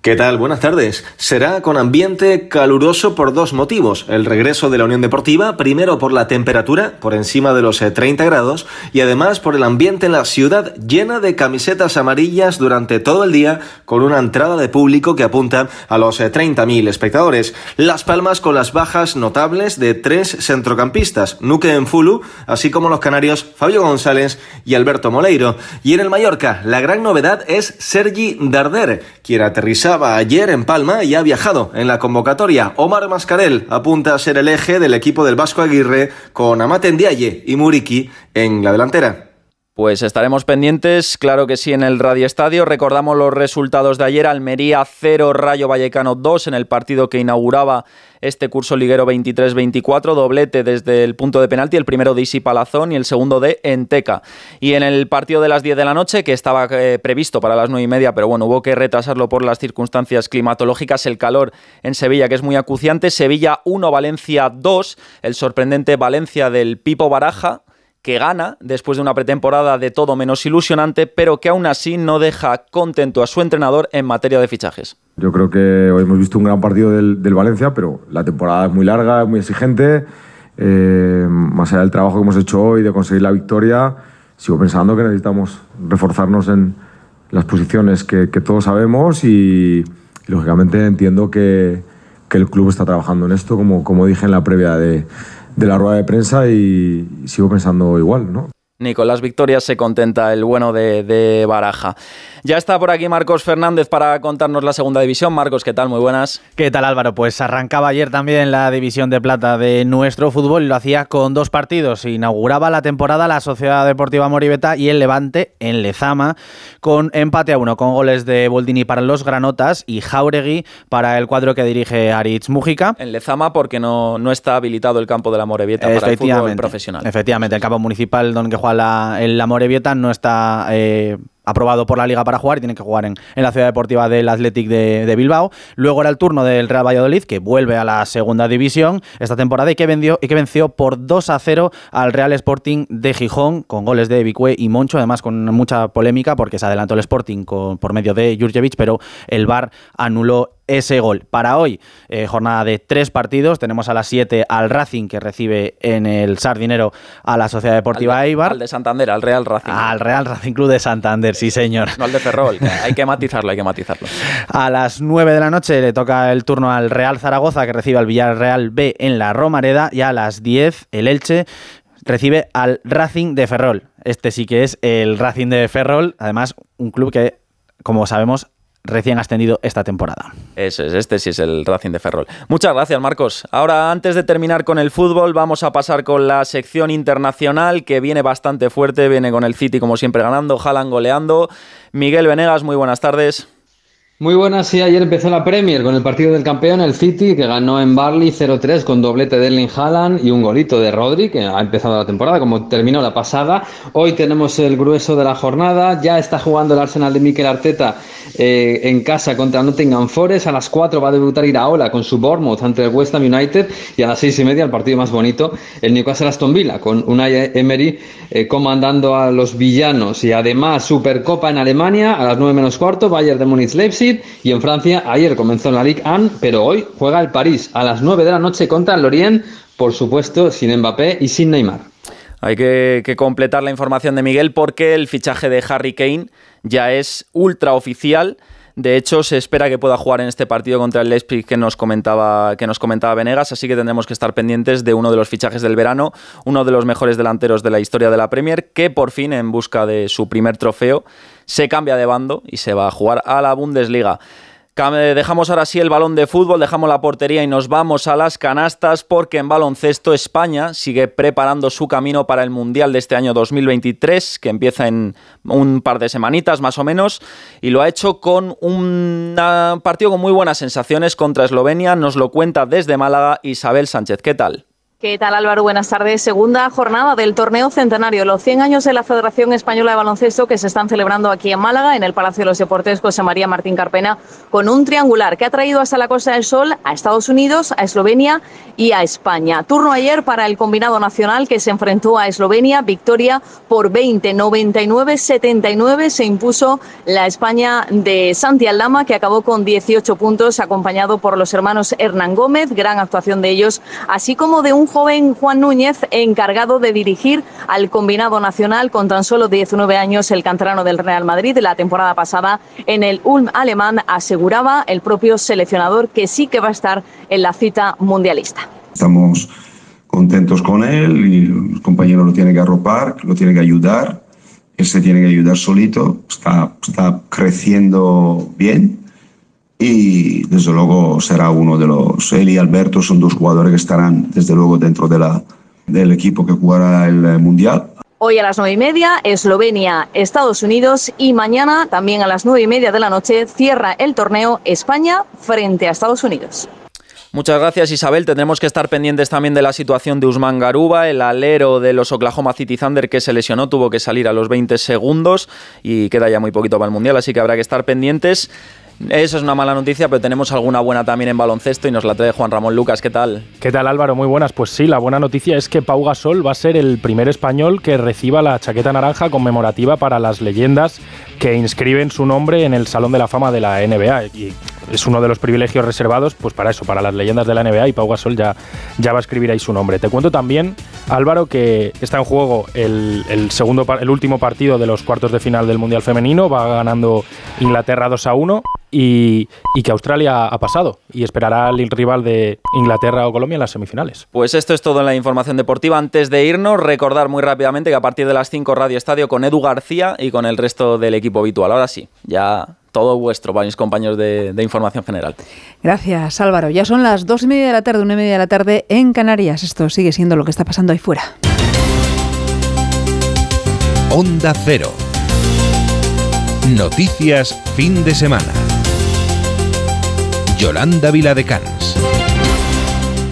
Speaker 33: ¿Qué tal? Buenas tardes. Será con ambiente caluroso por dos motivos. El regreso de la Unión Deportiva, primero por la temperatura, por encima de los eh, 30 grados, y además por el ambiente en la ciudad llena de camisetas amarillas durante todo el día, con una entrada de público que apunta a los eh, 30.000 espectadores. Las Palmas con las bajas notables de tres centrocampistas, Nuque Enfulu, así como los canarios Fabio González y Alberto Moleiro. Y en el Mallorca, la gran novedad es Sergi Darder, quien aterrizaba ayer en Palma y ha viajado en la convocatoria. Omar Mascarel apunta a ser el eje del equipo del Vasco Aguirre con Amate Ndiaye y Muriki en la delantera.
Speaker 27: Pues estaremos pendientes, claro que sí, en el Radio Estadio. Recordamos los resultados de ayer: Almería 0, Rayo Vallecano 2 en el partido que inauguraba este curso liguero 23-24. Doblete desde el punto de penalti, el primero de Isi Palazón y el segundo de Enteca. Y en el partido de las 10 de la noche, que estaba eh, previsto para las 9 y media, pero bueno, hubo que retrasarlo por las circunstancias climatológicas, el calor en Sevilla, que es muy acuciante. Sevilla 1, Valencia 2, el sorprendente Valencia del Pipo Baraja que gana después de una pretemporada de todo menos ilusionante, pero que aún así no deja contento a su entrenador en materia de fichajes.
Speaker 34: Yo creo que hoy hemos visto un gran partido del, Valencia, pero la temporada es muy larga, es muy exigente. Eh, más allá del trabajo que hemos hecho hoy de conseguir la victoria, sigo pensando que necesitamos reforzarnos en, las posiciones que, todos sabemos y, lógicamente entiendo que, que, el club está trabajando en esto, como, como dije en la previa de, de la rueda de prensa y sigo pensando igual, ¿no?
Speaker 27: Nicolás Victorias se contenta el bueno de, de, Baraja. Ya está por aquí Marcos Fernández para contarnos la segunda división. Marcos, ¿qué tal? Muy buenas.
Speaker 35: ¿Qué tal Álvaro? Pues arrancaba ayer también la división de plata de nuestro fútbol y lo hacía con dos partidos. Inauguraba la temporada la Sociedad Deportiva Moribeta y el Levante en Lezama con empate a uno, con goles de Boldini para los Granotas y Jauregui para el cuadro que dirige Aritz Mújica.
Speaker 27: En Lezama porque no, no está habilitado el campo de la Morevieta para el fútbol profesional.
Speaker 35: Efectivamente, el campo municipal donde juega la, la Morevieta no está... Eh, aprobado por la liga para jugar y tiene que jugar en, la ciudad deportiva del Athletic de, Bilbao. Luego era el turno del Real Valladolid, que vuelve a la segunda división esta temporada y que, y que venció por 2 a 0 al Real Sporting de Gijón, con goles de Bicue y Moncho, además con mucha polémica porque se adelantó el Sporting por medio de Jurjevic, pero el VAR anuló ese gol. Para hoy, eh, jornada de tres partidos, tenemos a las 7 al Racing que recibe en el Sardinero a la Sociedad Deportiva Eibar.
Speaker 27: Al de Santander, al Real Racing.
Speaker 35: Al Real Racing Club de Santander, sí señor.
Speaker 27: No al de Ferrol, hay que matizarlo, hay que matizarlo. [LAUGHS]
Speaker 35: A las 9 de la noche le toca el turno al Real Zaragoza que recibe al Villarreal B en la Romareda y a las 10 el Elche recibe al Racing de Ferrol. Este sí que es el Racing de Ferrol, además un club que, como sabemos, recién ascendido esta temporada.
Speaker 27: Ese es, este sí es el Racing de Ferrol. Muchas gracias, Marcos. Ahora, antes de terminar con el fútbol, vamos a pasar con la sección internacional que viene bastante fuerte, viene con el City como siempre ganando, Jalan goleando. Miguel Venegas, muy buenas tardes.
Speaker 36: Muy buenas, sí, ayer empezó la Premier con el partido del campeón, el City, que ganó en Barley 0-3 con doblete de Erling Haaland y un golito de Rodri, que ha empezado la temporada como terminó la pasada. Hoy tenemos el grueso de la jornada, ya está jugando el Arsenal de Mikel Arteta eh, en casa contra Nottingham Forest, a las 4 va a debutar Iraola con su Bournemouth ante el West Ham United. Y a las 6 y media el partido más bonito, el Newcastle Aston Villa, con Unai Emery eh, comandando a los villanos. Y además Supercopa en Alemania a las 9 menos cuarto, Bayern de Munich Y en Francia ayer comenzó en la Ligue 1, pero hoy juega el París a las 9 de la noche contra el Lorient, por supuesto sin Mbappé y sin Neymar.
Speaker 27: Hay que, completar la información de Miguel porque el fichaje de Harry Kane ya es ultra oficial. De hecho, se espera que pueda jugar en este partido contra el Leipzig que nos comentaba que nos comentaba Venegas, así que tendremos que estar pendientes de uno de los fichajes del verano, uno de los mejores delanteros de la historia de la Premier, que por fin en busca de su primer trofeo se cambia de bando y se va a jugar a la Bundesliga. Dejamos ahora sí el balón de fútbol, dejamos la portería y nos vamos a las canastas porque en baloncesto España sigue preparando su camino para el Mundial de este año 2023 que empieza en un par de semanitas más o menos y lo ha hecho con un partido con muy buenas sensaciones contra Eslovenia. Nos lo cuenta desde Málaga Isabel Sánchez. ¿Qué tal?
Speaker 37: ¿Qué tal Álvaro? Buenas tardes. Segunda jornada del torneo centenario, los 100 años de la Federación Española de Baloncesto que se están celebrando aquí en Málaga, en el Palacio de los Deportes José María Martín Carpena, con un triangular que ha traído hasta la Costa del Sol a Estados Unidos, a Eslovenia y a España. Turno ayer para el combinado nacional que se enfrentó a Eslovenia, victoria por 20, 99, 79 se impuso la España de Santi Aldama que acabó con 18 puntos acompañado por los hermanos Hernán Gómez, gran actuación de ellos, así como de un joven Juan Núñez encargado de dirigir al combinado nacional con tan solo 19 años el canterano del Real Madrid la temporada pasada en el Ulm alemán aseguraba el propio seleccionador que sí que va a estar en la cita mundialista.
Speaker 38: Estamos contentos con él y el compañero lo tiene que arropar, lo tiene que ayudar, él se tiene que ayudar solito, está creciendo bien y desde luego será uno de los. Él y Alberto son dos jugadores que estarán desde luego dentro de la, del equipo que jugará el eh, Mundial.
Speaker 37: Hoy a las nueve y media, Eslovenia, Estados Unidos y mañana también a las nueve y media de la noche cierra el torneo España frente a Estados Unidos.
Speaker 27: Muchas gracias Isabel. Tendremos que estar pendientes también de la situación de Usman Garuba, el alero de los Oklahoma City Thunder que se lesionó, tuvo que salir a los 20 segundos y queda ya muy poquito para el Mundial, así que habrá que estar pendientes. Eso es una mala noticia, pero tenemos alguna buena también en baloncesto y nos la trae Juan Ramón Lucas. ¿Qué tal?
Speaker 39: ¿Qué tal Álvaro? Muy buenas. Pues sí, la buena noticia es que Pau Gasol va a ser el primer español que reciba la chaqueta naranja conmemorativa para las leyendas que inscriben su nombre en el Salón de la Fama de la NBA. Y es uno de los privilegios reservados pues para eso, para las leyendas de la NBA y Pau Gasol ya, ya va a escribir ahí su nombre. Te cuento también Álvaro, que está en juego el, segundo, el último partido de los cuartos de final del Mundial Femenino, va ganando Inglaterra 2 a 1 y, y, que Australia ha pasado y esperará al rival de Inglaterra o Colombia en las semifinales.
Speaker 27: Pues esto es todo en la información deportiva. Antes de irnos, recordar muy rápidamente que a partir de las 5 Radio Estadio con Edu García y con el resto del equipo habitual. Ahora sí, ya todo vuestro para mis compañeros de, de, información general.
Speaker 1: Gracias, Álvaro. Ya son las dos y media de la tarde, una y media de la tarde en Canarias. Esto sigue siendo lo que está pasando ahí fuera.
Speaker 26: Onda Cero. Noticias fin de semana. Yolanda Viladecans.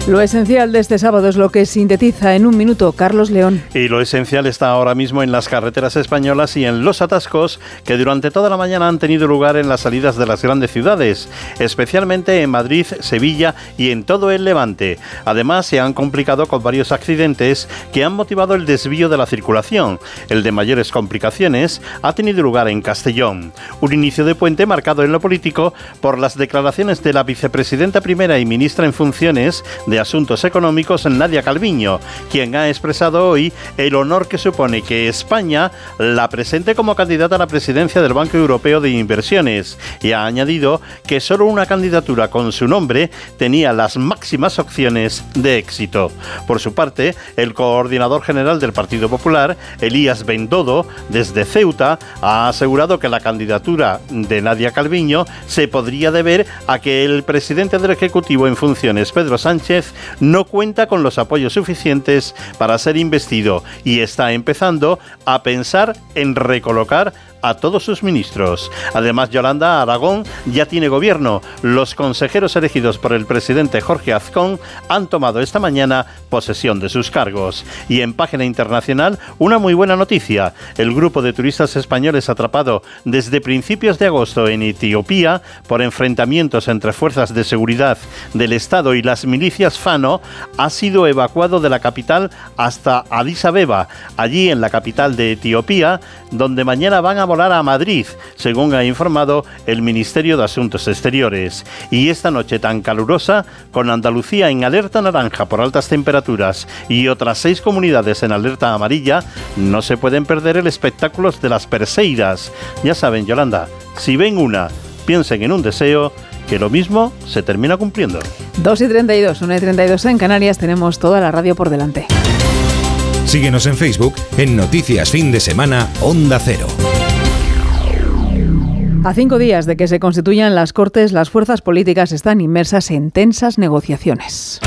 Speaker 1: Lo esencial de este sábado es lo que sintetiza en un minuto Carlos León.
Speaker 40: Y lo esencial está ahora mismo en las carreteras españolas y en los atascos que durante toda la mañana han tenido lugar en las salidas de las grandes ciudades, especialmente en Madrid, Sevilla y en todo el Levante. Además, se han complicado con varios accidentes que han motivado el desvío de la circulación. El de mayores complicaciones ha tenido lugar en Castellón. Un inicio de puente marcado en lo político por las declaraciones de la vicepresidenta primera y ministra en funciones de Asuntos Económicos, Nadia Calviño, quien ha expresado hoy el honor que supone que España la presente como candidata a la presidencia del Banco Europeo de Inversiones y ha añadido que solo una candidatura con su nombre tenía las máximas opciones de éxito. Por su parte, el coordinador general del Partido Popular, Elías Bendodo, desde Ceuta, ha asegurado que la candidatura de Nadia Calviño se podría deber a que el presidente del Ejecutivo en funciones, Pedro Sánchez, no cuenta con los apoyos suficientes para ser investido y está empezando a pensar en recolocar a todos sus ministros. Además, Yolanda Aragón ya tiene gobierno. Los consejeros elegidos por el presidente Jorge Azcón han tomado esta mañana posesión de sus cargos. Y en página internacional, una muy buena noticia. El grupo de turistas españoles atrapado desde principios de agosto en Etiopía por enfrentamientos entre fuerzas de seguridad del Estado y las milicias Fano ha sido evacuado de la capital hasta Addis Abeba, allí en la capital de Etiopía, donde mañana van a volar a Madrid, según ha informado el Ministerio de Asuntos Exteriores. Y esta noche tan calurosa, con Andalucía en alerta naranja por altas temperaturas y otras seis comunidades en alerta amarilla, no se pueden perder el espectáculo de las Perseiras. Ya saben, Yolanda, si ven una, piensen en un deseo que lo mismo se termina cumpliendo.
Speaker 1: 2 y 32, 1 y 32 en Canarias, tenemos toda la radio por delante.
Speaker 26: Síguenos en Facebook en Noticias Fin de Semana Onda Cero.
Speaker 1: A cinco días de que se constituyan las Cortes, las fuerzas políticas están inmersas en tensas negociaciones.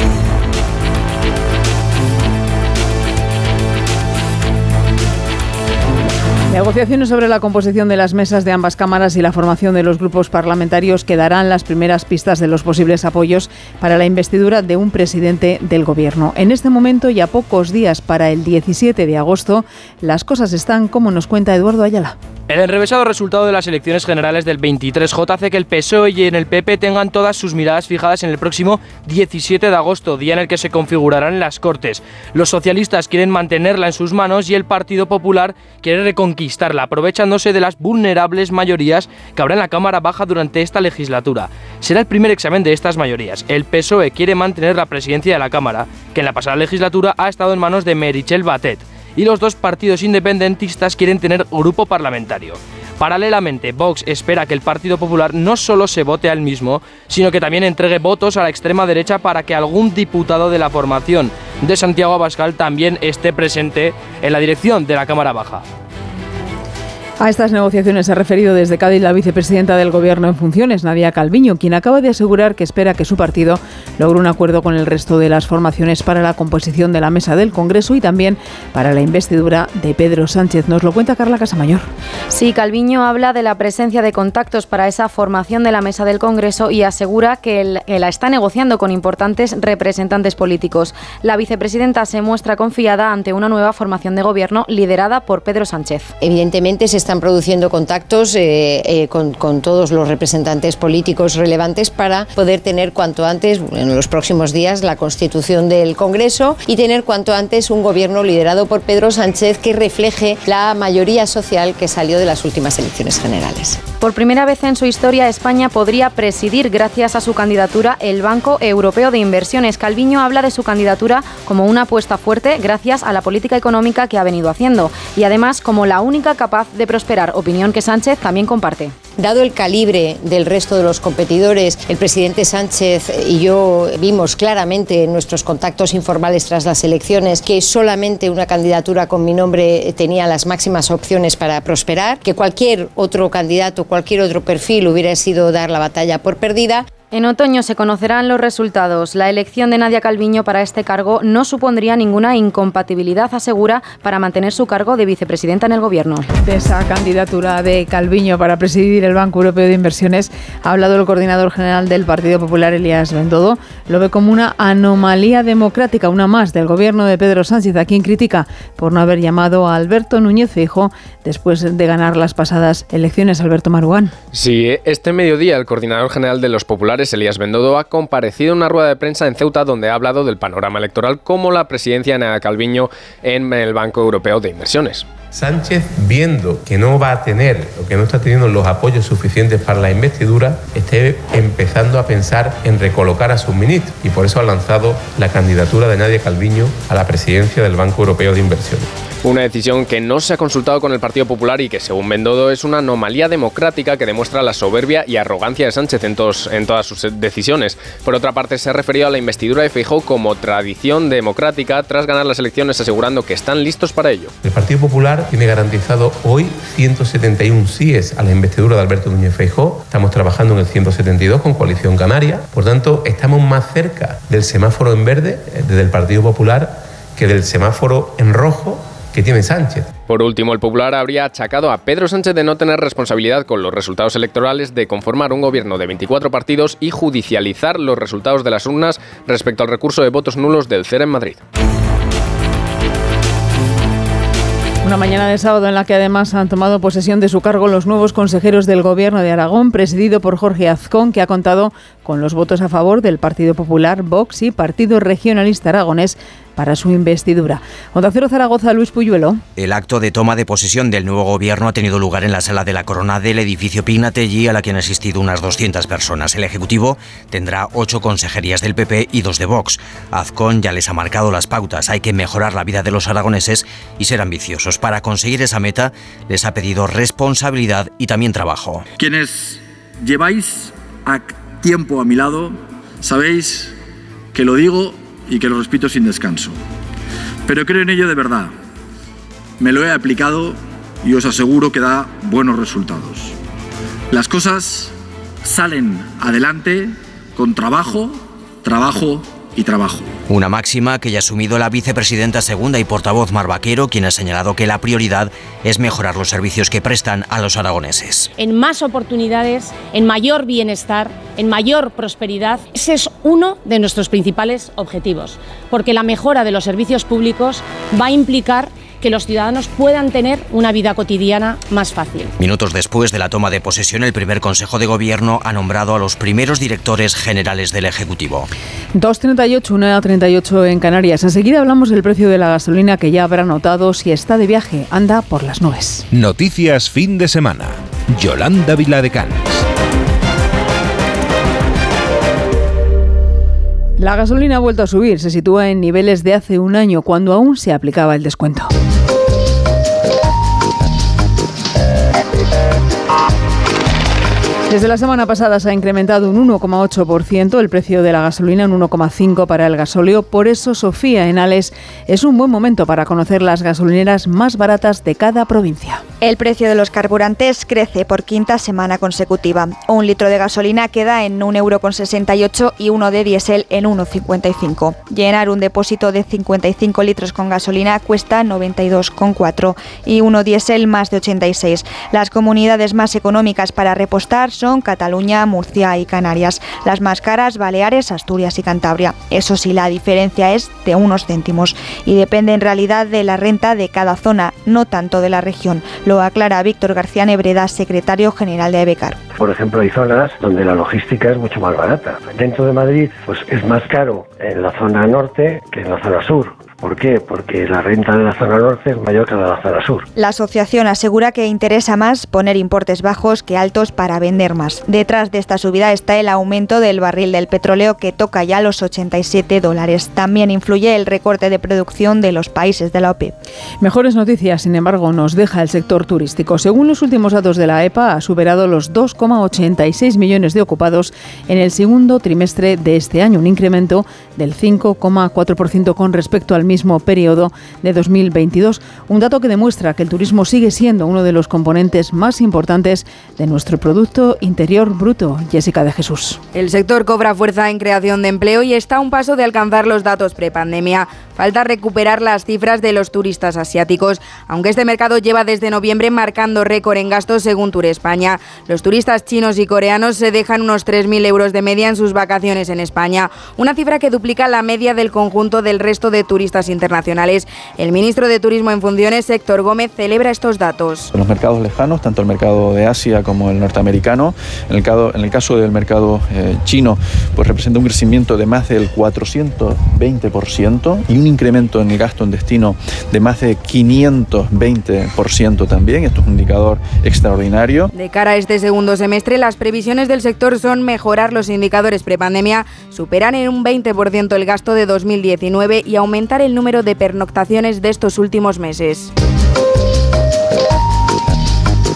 Speaker 1: Negociaciones sobre la composición de las mesas de ambas cámaras y la formación de los grupos parlamentarios que darán las primeras pistas de los posibles apoyos para la investidura de un presidente del Gobierno. En este momento y a pocos días para el 17 de agosto, las cosas están como nos cuenta Eduardo Ayala.
Speaker 41: El enrevesado resultado de las elecciones generales del 23J hace que el PSOE y el PP tengan todas sus miradas fijadas en el próximo 17 de agosto, día en el que se configurarán las Cortes. Los socialistas quieren mantenerla en sus manos y el Partido Popular quiere aprovechándose de las vulnerables mayorías que habrá en la Cámara Baja durante esta legislatura. Será el primer examen de estas mayorías. El PSOE quiere mantener la presidencia de la Cámara, que en la pasada legislatura ha estado en manos de Merichel Batet y los dos partidos independentistas quieren tener grupo parlamentario. Paralelamente, Vox espera que el Partido Popular no solo se vote al mismo, sino que también entregue votos a la extrema derecha para que algún diputado de la formación de Santiago Abascal también esté presente en la dirección de la Cámara Baja.
Speaker 1: A estas negociaciones se ha referido desde Cádiz la vicepresidenta del Gobierno en funciones, Nadia Calviño, quien acaba de asegurar que espera que su partido logre un acuerdo con el resto de las formaciones para la composición de la mesa del Congreso y también para la investidura de Pedro Sánchez. Nos lo cuenta Carla Casamayor.
Speaker 16: Sí, Calviño habla de la presencia de contactos para esa formación de la mesa del Congreso y asegura que, el, que la está negociando con importantes representantes políticos. La vicepresidenta se muestra confiada ante una nueva formación de gobierno liderada por Pedro Sánchez.
Speaker 17: Evidentemente se está están produciendo contactos eh, eh, con, con, todos los representantes políticos relevantes para poder tener cuanto antes, en los próximos días, la constitución del Congreso y tener cuanto antes un gobierno liderado por Pedro Sánchez que refleje la mayoría social que salió de las últimas elecciones generales.
Speaker 16: Por primera vez en su historia, España podría presidir, gracias a su candidatura, el Banco Europeo de Inversiones. Calviño habla de su candidatura como una apuesta fuerte gracias a la política económica que ha venido haciendo y además como la única capaz de prosperar, opinión que Sánchez también comparte.
Speaker 17: Dado el calibre del resto de los competidores, el presidente Sánchez y yo vimos claramente en nuestros contactos informales tras las elecciones que solamente una candidatura con mi nombre tenía las máximas opciones para prosperar, que cualquier otro candidato, cualquier otro perfil hubiera sido dar la batalla por perdida.
Speaker 16: En otoño se conocerán los resultados. La elección de Nadia Calviño para este cargo no supondría ninguna incompatibilidad, asegura, para mantener su cargo de vicepresidenta en el Gobierno.
Speaker 1: De esa candidatura de Calviño para presidir el Banco Europeo de Inversiones ha hablado el coordinador general del Partido Popular, Elías Bendodo. Lo ve como una anomalía democrática, una más del Gobierno de Pedro Sánchez, a quien critica por no haber llamado a Alberto Núñez Feijóo después de ganar las pasadas elecciones. Alberto Maruán.
Speaker 18: Sí, este mediodía el coordinador general de los populares Elías Bendodo ha comparecido en una rueda de prensa en Ceuta donde ha hablado del panorama electoral como la presidencia de Calviño en el Banco Europeo de Inversiones.
Speaker 19: Sánchez, viendo que no va a tener o que no está teniendo los apoyos suficientes para la investidura, esté empezando a pensar en recolocar a sus ministros y por eso ha lanzado la candidatura de Nadia Calviño a la presidencia del Banco Europeo de Inversiones.
Speaker 18: Una decisión que no se ha consultado con el Partido Popular y que, según Bendodo, es una anomalía democrática que demuestra la soberbia y arrogancia de Sánchez en, en todas sus decisiones. Por otra parte, se ha referido a la investidura de Feijóo como tradición democrática tras ganar las elecciones, asegurando que están listos para ello.
Speaker 19: El Partido Popular tiene garantizado hoy 171 síes a la investidura de Alberto Núñez Feijóo. Estamos trabajando en el 172 con Coalición Canaria. Por tanto, estamos más cerca del semáforo en verde eh, desde el Partido Popular que del semáforo en rojo que tiene Sánchez.
Speaker 18: Por último, el Popular habría achacado a Pedro Sánchez de no tener responsabilidad con los resultados electorales, de conformar un gobierno de 24 partidos y judicializar los resultados de las urnas respecto al recurso de votos nulos del CER en Madrid.
Speaker 1: Una mañana de sábado en la que además han tomado posesión de su cargo los nuevos consejeros del Gobierno de Aragón, presidido por Jorge Azcón, que ha contado con los votos a favor del Partido Popular, Vox y Partido Regionalista Aragonés para su investidura. Onda Cero Zaragoza, Luis Puyuelo.
Speaker 20: El acto de toma de posesión del nuevo gobierno ha tenido lugar en la sala de la Corona del edificio Pignatelli, a la que han asistido unas 200 personas. El Ejecutivo tendrá ocho consejerías del PP y dos de Vox. Azcón ya les ha marcado las pautas. Hay que mejorar la vida de los aragoneses y ser ambiciosos. Para conseguir esa meta, les ha pedido responsabilidad y también trabajo.
Speaker 42: Quienes lleváis a tiempo a mi lado, sabéis que lo digo y que lo repito sin descanso. Pero creo en ello de verdad. Me lo he aplicado y os aseguro que da buenos resultados. Las cosas salen adelante con trabajo, trabajo y trabajo.
Speaker 20: Una máxima que ya ha asumido la vicepresidenta segunda y portavoz Mar Vaquero, quien ha señalado que la prioridad es mejorar los servicios que prestan a los aragoneses.
Speaker 43: En más oportunidades, en mayor bienestar, en mayor prosperidad. Ese es uno de nuestros principales objetivos, porque la mejora de los servicios públicos va a implicar que los ciudadanos puedan tener una vida cotidiana más fácil.
Speaker 20: Minutos después de la toma de posesión, el primer Consejo de Gobierno ha nombrado a los primeros directores generales del Ejecutivo.
Speaker 1: 2.38, 1.38 en Canarias. Enseguida hablamos del precio de la gasolina que ya habrá notado si está de viaje. Anda por las nubes.
Speaker 26: Noticias fin de semana. Yolanda Viladecans.
Speaker 1: La gasolina ha vuelto a subir, se sitúa en niveles de hace un año cuando aún se aplicaba el descuento. Desde la semana pasada se ha incrementado un 1,8% el precio de la gasolina, un 1,5% para el gasóleo. Por eso, Sofía Enales es un buen momento para conocer las gasolineras más baratas de cada provincia.
Speaker 44: El precio de los carburantes crece por quinta semana consecutiva. Un litro de gasolina queda en 1,68 euro y uno de diésel en 1,55. Llenar un depósito de 55 litros con gasolina cuesta 92,4 y uno diésel más de 86. Las comunidades más económicas para repostar son Cataluña, Murcia y Canarias. Las más caras, Baleares, Asturias y Cantabria. Eso sí, la diferencia es de unos céntimos y depende en realidad de la renta de cada zona, no tanto de la región. Lo aclara Víctor García Nebreda, secretario general de Becar.
Speaker 45: Por ejemplo, hay zonas donde la logística es mucho más barata. Dentro de Madrid, pues es más caro en la zona norte que en la zona sur ¿Por qué? Porque la renta de la zona norte es mayor que la de la zona sur.
Speaker 44: La asociación asegura que interesa más poner importes bajos que altos para vender más. Detrás de esta subida está el aumento del barril del petróleo que toca ya los 87 dólares. También influye el recorte de producción de los países de la OPEP.
Speaker 1: Mejores noticias, sin embargo, nos deja el sector turístico. Según los últimos datos de la EPA, ha superado los 2,86 millones de ocupados en el segundo trimestre de este año, un incremento del 5,4% con respecto al mismo periodo de 2022. Un dato que demuestra que el turismo sigue siendo uno de los componentes más importantes de nuestro Producto Interior Bruto. Jessica de Jesús.
Speaker 46: El sector cobra fuerza en creación de empleo y está a un paso de alcanzar los datos prepandemia. Falta recuperar las cifras de los turistas asiáticos, aunque este mercado lleva desde noviembre marcando récord en gastos según Tour España. Los turistas chinos y coreanos se dejan unos 3.000 euros de media en sus vacaciones en España, una cifra que duplica la media del conjunto del resto de turistas internacionales. El ministro de Turismo en funciones, Héctor Gómez, celebra estos datos.
Speaker 47: En los mercados lejanos, tanto el mercado de Asia como el norteamericano, en el caso, en el caso del mercado eh, chino, pues representa un crecimiento de más del 420% y un incremento en el gasto en destino de más de 520% también. Esto es un indicador extraordinario.
Speaker 46: De cara a este segundo semestre, las previsiones del sector son mejorar los indicadores prepandemia, superar en un 20% el gasto de 2019 y aumentar el número de pernoctaciones de estos últimos meses.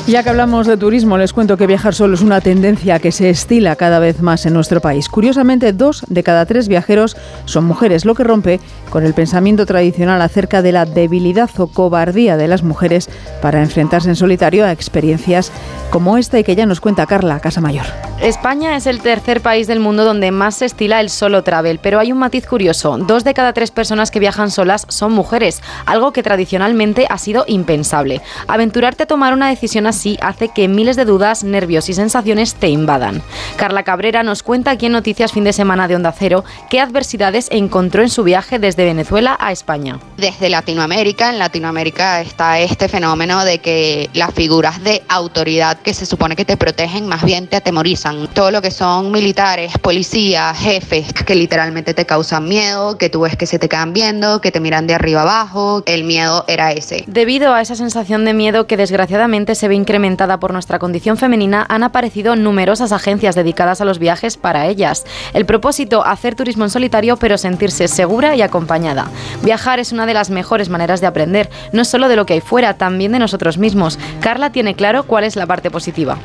Speaker 1: Ya que hablamos de turismo, les cuento que viajar solo es una tendencia que se estila cada vez más en nuestro país. Curiosamente, dos de cada tres viajeros son mujeres, lo que rompe con el pensamiento tradicional acerca de la debilidad o cobardía de las mujeres para enfrentarse en solitario a experiencias como esta y que ya nos cuenta Carla Casamayor.
Speaker 16: España es el tercer país del mundo donde más se estila el solo travel, pero hay un matiz curioso. Dos de cada tres personas que viajan solas son mujeres, algo que tradicionalmente ha sido impensable. Aventurarte a tomar una decisión así hace que miles de dudas, nervios y sensaciones te invadan. Carla Cabrera nos cuenta aquí en Noticias Fin de Semana de Onda Cero qué adversidades encontró en su viaje desde Venezuela a España.
Speaker 48: Desde Latinoamérica, en Latinoamérica está este fenómeno de que las figuras de autoridad que se supone que te protegen más bien te atemorizan. Todo lo que son militares, policías, jefes, que literalmente te causan miedo, que tú ves que se te quedan viendo, que te miran de arriba abajo, el miedo era ese.
Speaker 16: Debido a esa sensación de miedo que desgraciadamente se ve incrementada por nuestra condición femenina, han aparecido numerosas agencias dedicadas a los viajes para ellas. El propósito, hacer turismo en solitario, pero sentirse segura y acompañada. Viajar es una de las mejores maneras de aprender, no solo de lo que hay fuera, también de nosotros mismos. Carla tiene claro cuál es la parte positiva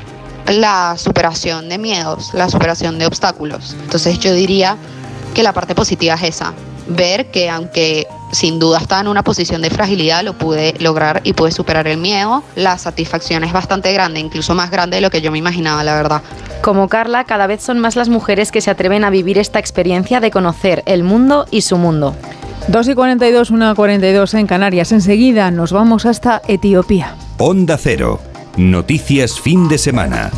Speaker 48: la superación de miedos, la superación de obstáculos. Entonces yo diría que la parte positiva es esa, ver que aunque sin duda estaba en una posición de fragilidad, lo pude lograr y pude superar el miedo. La satisfacción es bastante grande, incluso más grande de lo que yo me imaginaba, la verdad.
Speaker 16: Como Carla, cada vez son más las mujeres que se atreven a vivir esta experiencia de conocer el mundo y su mundo.
Speaker 1: 2 y 42, 1 42 en Canarias. Enseguida nos vamos hasta Etiopía.
Speaker 26: Onda Cero. Noticias fin de semana.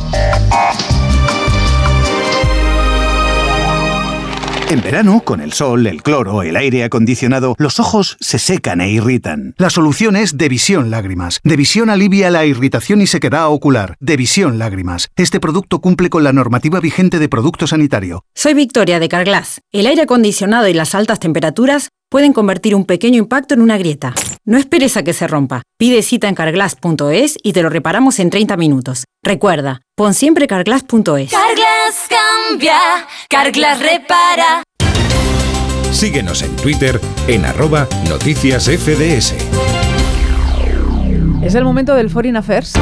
Speaker 49: En verano, con el sol, el cloro, el aire acondicionado, los ojos se secan e irritan. La solución es Devisión Lágrimas. Devisión alivia la irritación y sequedad ocular. Devisión Lágrimas. Este producto cumple con la normativa vigente de producto sanitario.
Speaker 50: Soy Victoria de Carglass. El aire acondicionado y las altas temperaturas pueden convertir un pequeño impacto en una grieta. No esperes a que se rompa. Pide cita en carglass.es y te lo reparamos en 30 minutos. Recuerda, pon siempre carglass.es.
Speaker 51: Carglass cambia, Carglass repara.
Speaker 26: Síguenos en Twitter en arroba noticias FDS.
Speaker 1: Es el momento del Foreign Affairs.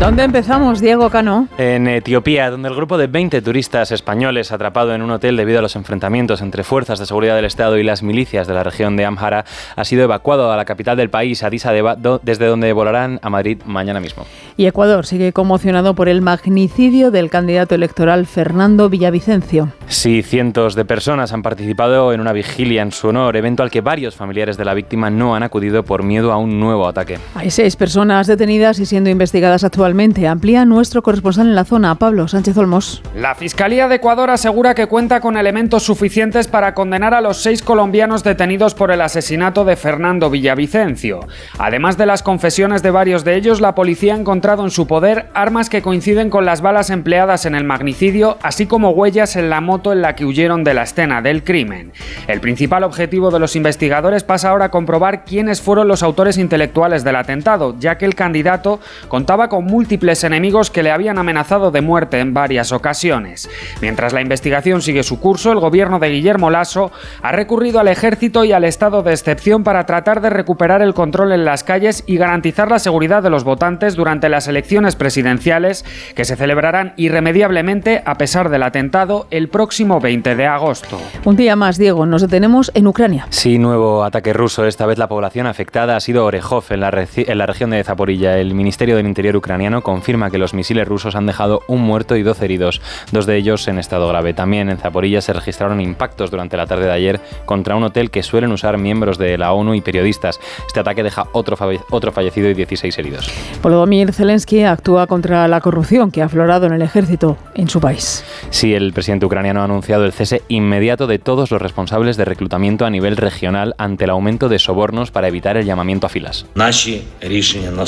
Speaker 1: ¿Dónde empezamos, Diego Cano?
Speaker 22: En Etiopía, donde el grupo de 20 turistas españoles atrapado en un hotel debido a los enfrentamientos entre fuerzas de seguridad del Estado y las milicias de la región de Amhara ha sido evacuado a la capital del país, Addis Abeba, desde donde volarán a Madrid mañana mismo.
Speaker 1: Y Ecuador sigue conmocionado por el magnicidio del candidato electoral Fernando Villavicencio.
Speaker 22: Sí, cientos de personas han participado en una vigilia en su honor, evento al que varios familiares de la víctima no han acudido por miedo a un nuevo ataque.
Speaker 1: Hay seis personas detenidas y siendo investigadas actualmente actualmente. Amplía nuestro corresponsal en la zona, Pablo Sánchez Olmos.
Speaker 52: La Fiscalía de Ecuador asegura que cuenta con elementos suficientes para condenar a los seis colombianos detenidos por el asesinato de Fernando Villavicencio. Además de las confesiones de varios de ellos, la policía ha encontrado en su poder armas que coinciden con las balas empleadas en el magnicidio, así como huellas en la moto en la que huyeron de la escena del crimen. El principal objetivo de los investigadores pasa ahora a comprobar quiénes fueron los autores intelectuales del atentado, ya que el candidato contaba con múltiples enemigos que le habían amenazado de muerte en varias ocasiones. Mientras la investigación sigue su curso, el gobierno de Guillermo Lasso ha recurrido al ejército y al estado de excepción para tratar de recuperar el control en las calles y garantizar la seguridad de los votantes durante las elecciones presidenciales que se celebrarán irremediablemente a pesar del atentado el próximo 20 de agosto.
Speaker 1: Un día más, Diego, nos detenemos en Ucrania.
Speaker 22: Sí, nuevo ataque ruso. Esta vez la población afectada ha sido Orejov, en la, en la región de Zaporilla. El Ministerio del Interior ucraniano confirma que los misiles rusos han dejado un muerto y 12 heridos, dos de ellos en estado grave. También en Zaporilla se registraron impactos durante la tarde de ayer contra un hotel que suelen usar miembros de la ONU y periodistas. Este ataque deja otro, otro fallecido y 16 heridos.
Speaker 1: Volodymyr Zelensky actúa contra la corrupción que ha aflorado en el ejército en su país.
Speaker 22: Sí, el presidente ucraniano ha anunciado el cese inmediato de todos los responsables de reclutamiento a nivel regional ante el aumento de sobornos para evitar el llamamiento a filas.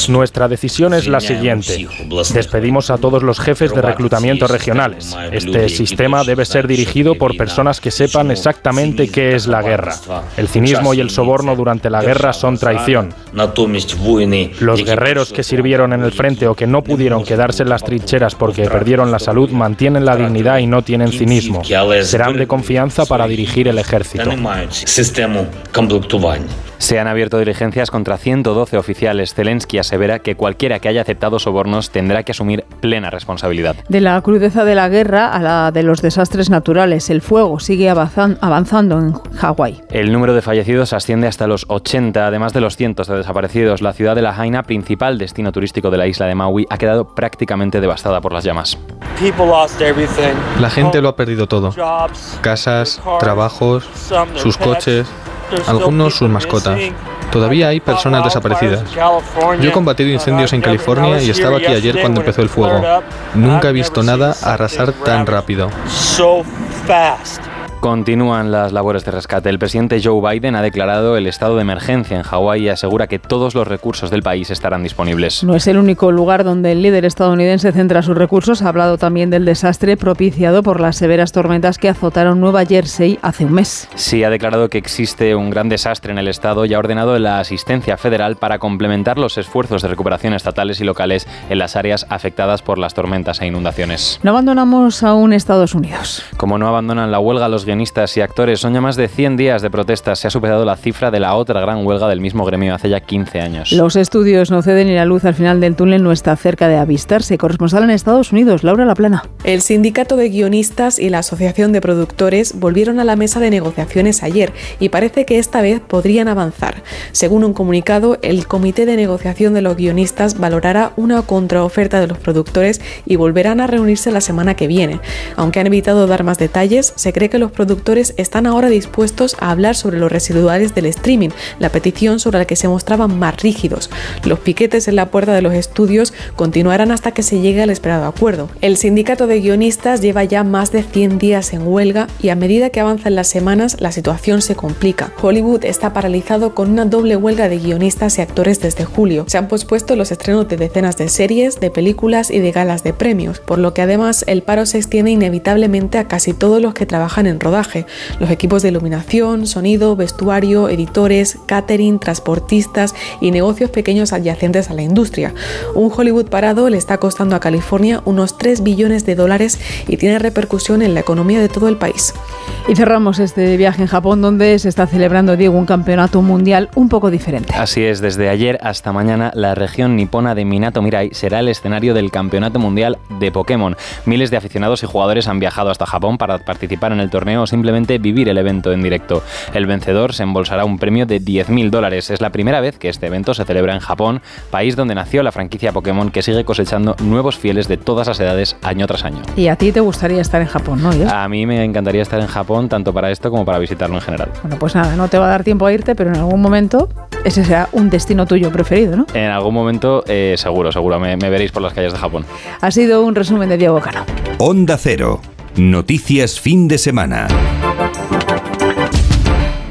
Speaker 39: Nuestra decisión es la siguiente. Despedimos a todos los jefes de reclutamiento regionales. Este sistema debe ser dirigido por personas que sepan exactamente qué es la guerra. El cinismo y el soborno durante la guerra son traición. Los guerreros que sirvieron en el frente o que no pudieron quedarse en las trincheras porque perdieron la salud mantienen la dignidad y no tienen cinismo. Serán de confianza para dirigir el ejército.
Speaker 22: Se han abierto diligencias contra 112 oficiales. Zelensky asevera que cualquiera que haya aceptado sobornos tendrá que asumir plena responsabilidad.
Speaker 1: De la crudeza de la guerra a la de los desastres naturales, el fuego sigue avanzando en Hawái.
Speaker 22: El número de fallecidos asciende hasta los 80, además de los cientos de desaparecidos. La ciudad de La Jaina, principal destino turístico de la isla de Maui, ha quedado prácticamente devastada por las llamas.
Speaker 37: La gente lo ha perdido todo. Casas, trabajos, sus coches algunos sus mascotas. Todavía hay personas desaparecidas. Yo he combatido incendios en California y estaba aquí ayer cuando empezó el fuego. Nunca he visto nada arrasar tan rápido.
Speaker 22: Continúan las labores de rescate. El presidente Joe Biden ha declarado el estado de emergencia en Hawái y asegura que todos los recursos del país estarán disponibles.
Speaker 1: No es el único lugar donde el líder estadounidense centra sus recursos. Ha hablado también del desastre propiciado por las severas tormentas que azotaron Nueva Jersey hace un mes.
Speaker 22: Sí, ha declarado que existe un gran desastre en el estado y ha ordenado la asistencia federal para complementar los esfuerzos de recuperación estatales y locales en las áreas afectadas por las tormentas e inundaciones.
Speaker 1: No abandonamos aún Estados Unidos.
Speaker 22: Como no abandonan la huelga los guionistas y actores. Son ya más de 100 días de protestas. Se ha superado la cifra de la otra gran huelga del mismo gremio hace ya 15 años.
Speaker 1: Los estudios no ceden y la luz al final del túnel no está cerca de avistarse. Corresponsal en Estados Unidos, Laura Laplana.
Speaker 53: El sindicato de guionistas y la Asociación de Productores volvieron a la mesa de negociaciones ayer y parece que esta vez podrían avanzar. Según un comunicado, el Comité de Negociación de los Guionistas valorará una contraoferta de los productores y volverán a reunirse la semana que viene. Aunque han evitado dar más detalles, se cree que los productores están ahora dispuestos a hablar sobre los residuales del streaming, la petición sobre la que se mostraban más rígidos. Los piquetes en la puerta de los estudios continuarán hasta que se llegue al esperado acuerdo. El sindicato de guionistas lleva ya más de 100 días en huelga y a medida que avanzan las semanas la situación se complica. Hollywood está paralizado con una doble huelga de guionistas y actores desde julio. Se han pospuesto los estrenos de decenas de series, de películas y de galas de premios, por lo que además el paro se extiende inevitablemente a casi todos los que trabajan en rodaje, los equipos de iluminación, sonido, vestuario, editores, catering, transportistas y negocios pequeños adyacentes a la industria. Un Hollywood parado le está costando a California unos 3 billones de dólares y tiene repercusión en la economía de todo el país.
Speaker 1: Y cerramos este viaje en Japón donde se está celebrando, Diego, un campeonato mundial un poco diferente.
Speaker 22: Así es, desde ayer hasta mañana la región nipona de Minato Mirai será el escenario del campeonato mundial de Pokémon. Miles de aficionados y jugadores han viajado hasta Japón para participar en el torneo o simplemente vivir el evento en directo. El vencedor se embolsará un premio de 10.000 dólares. Es la primera vez que este evento se celebra en Japón, país donde nació la franquicia Pokémon que sigue cosechando nuevos fieles de todas las edades año tras año.
Speaker 1: Y a ti te gustaría estar en Japón, ¿no?
Speaker 22: A mí me encantaría estar en Japón Japón tanto para esto como para visitarlo en general.
Speaker 1: Bueno, pues nada, no te va a dar tiempo a irte, pero en algún momento ese será un destino tuyo preferido, ¿no?
Speaker 22: En algún momento, eh, seguro, seguro, me, me veréis por las calles de Japón.
Speaker 1: Ha sido un resumen de Diego Cano.
Speaker 26: Onda Cero. Noticias fin de semana.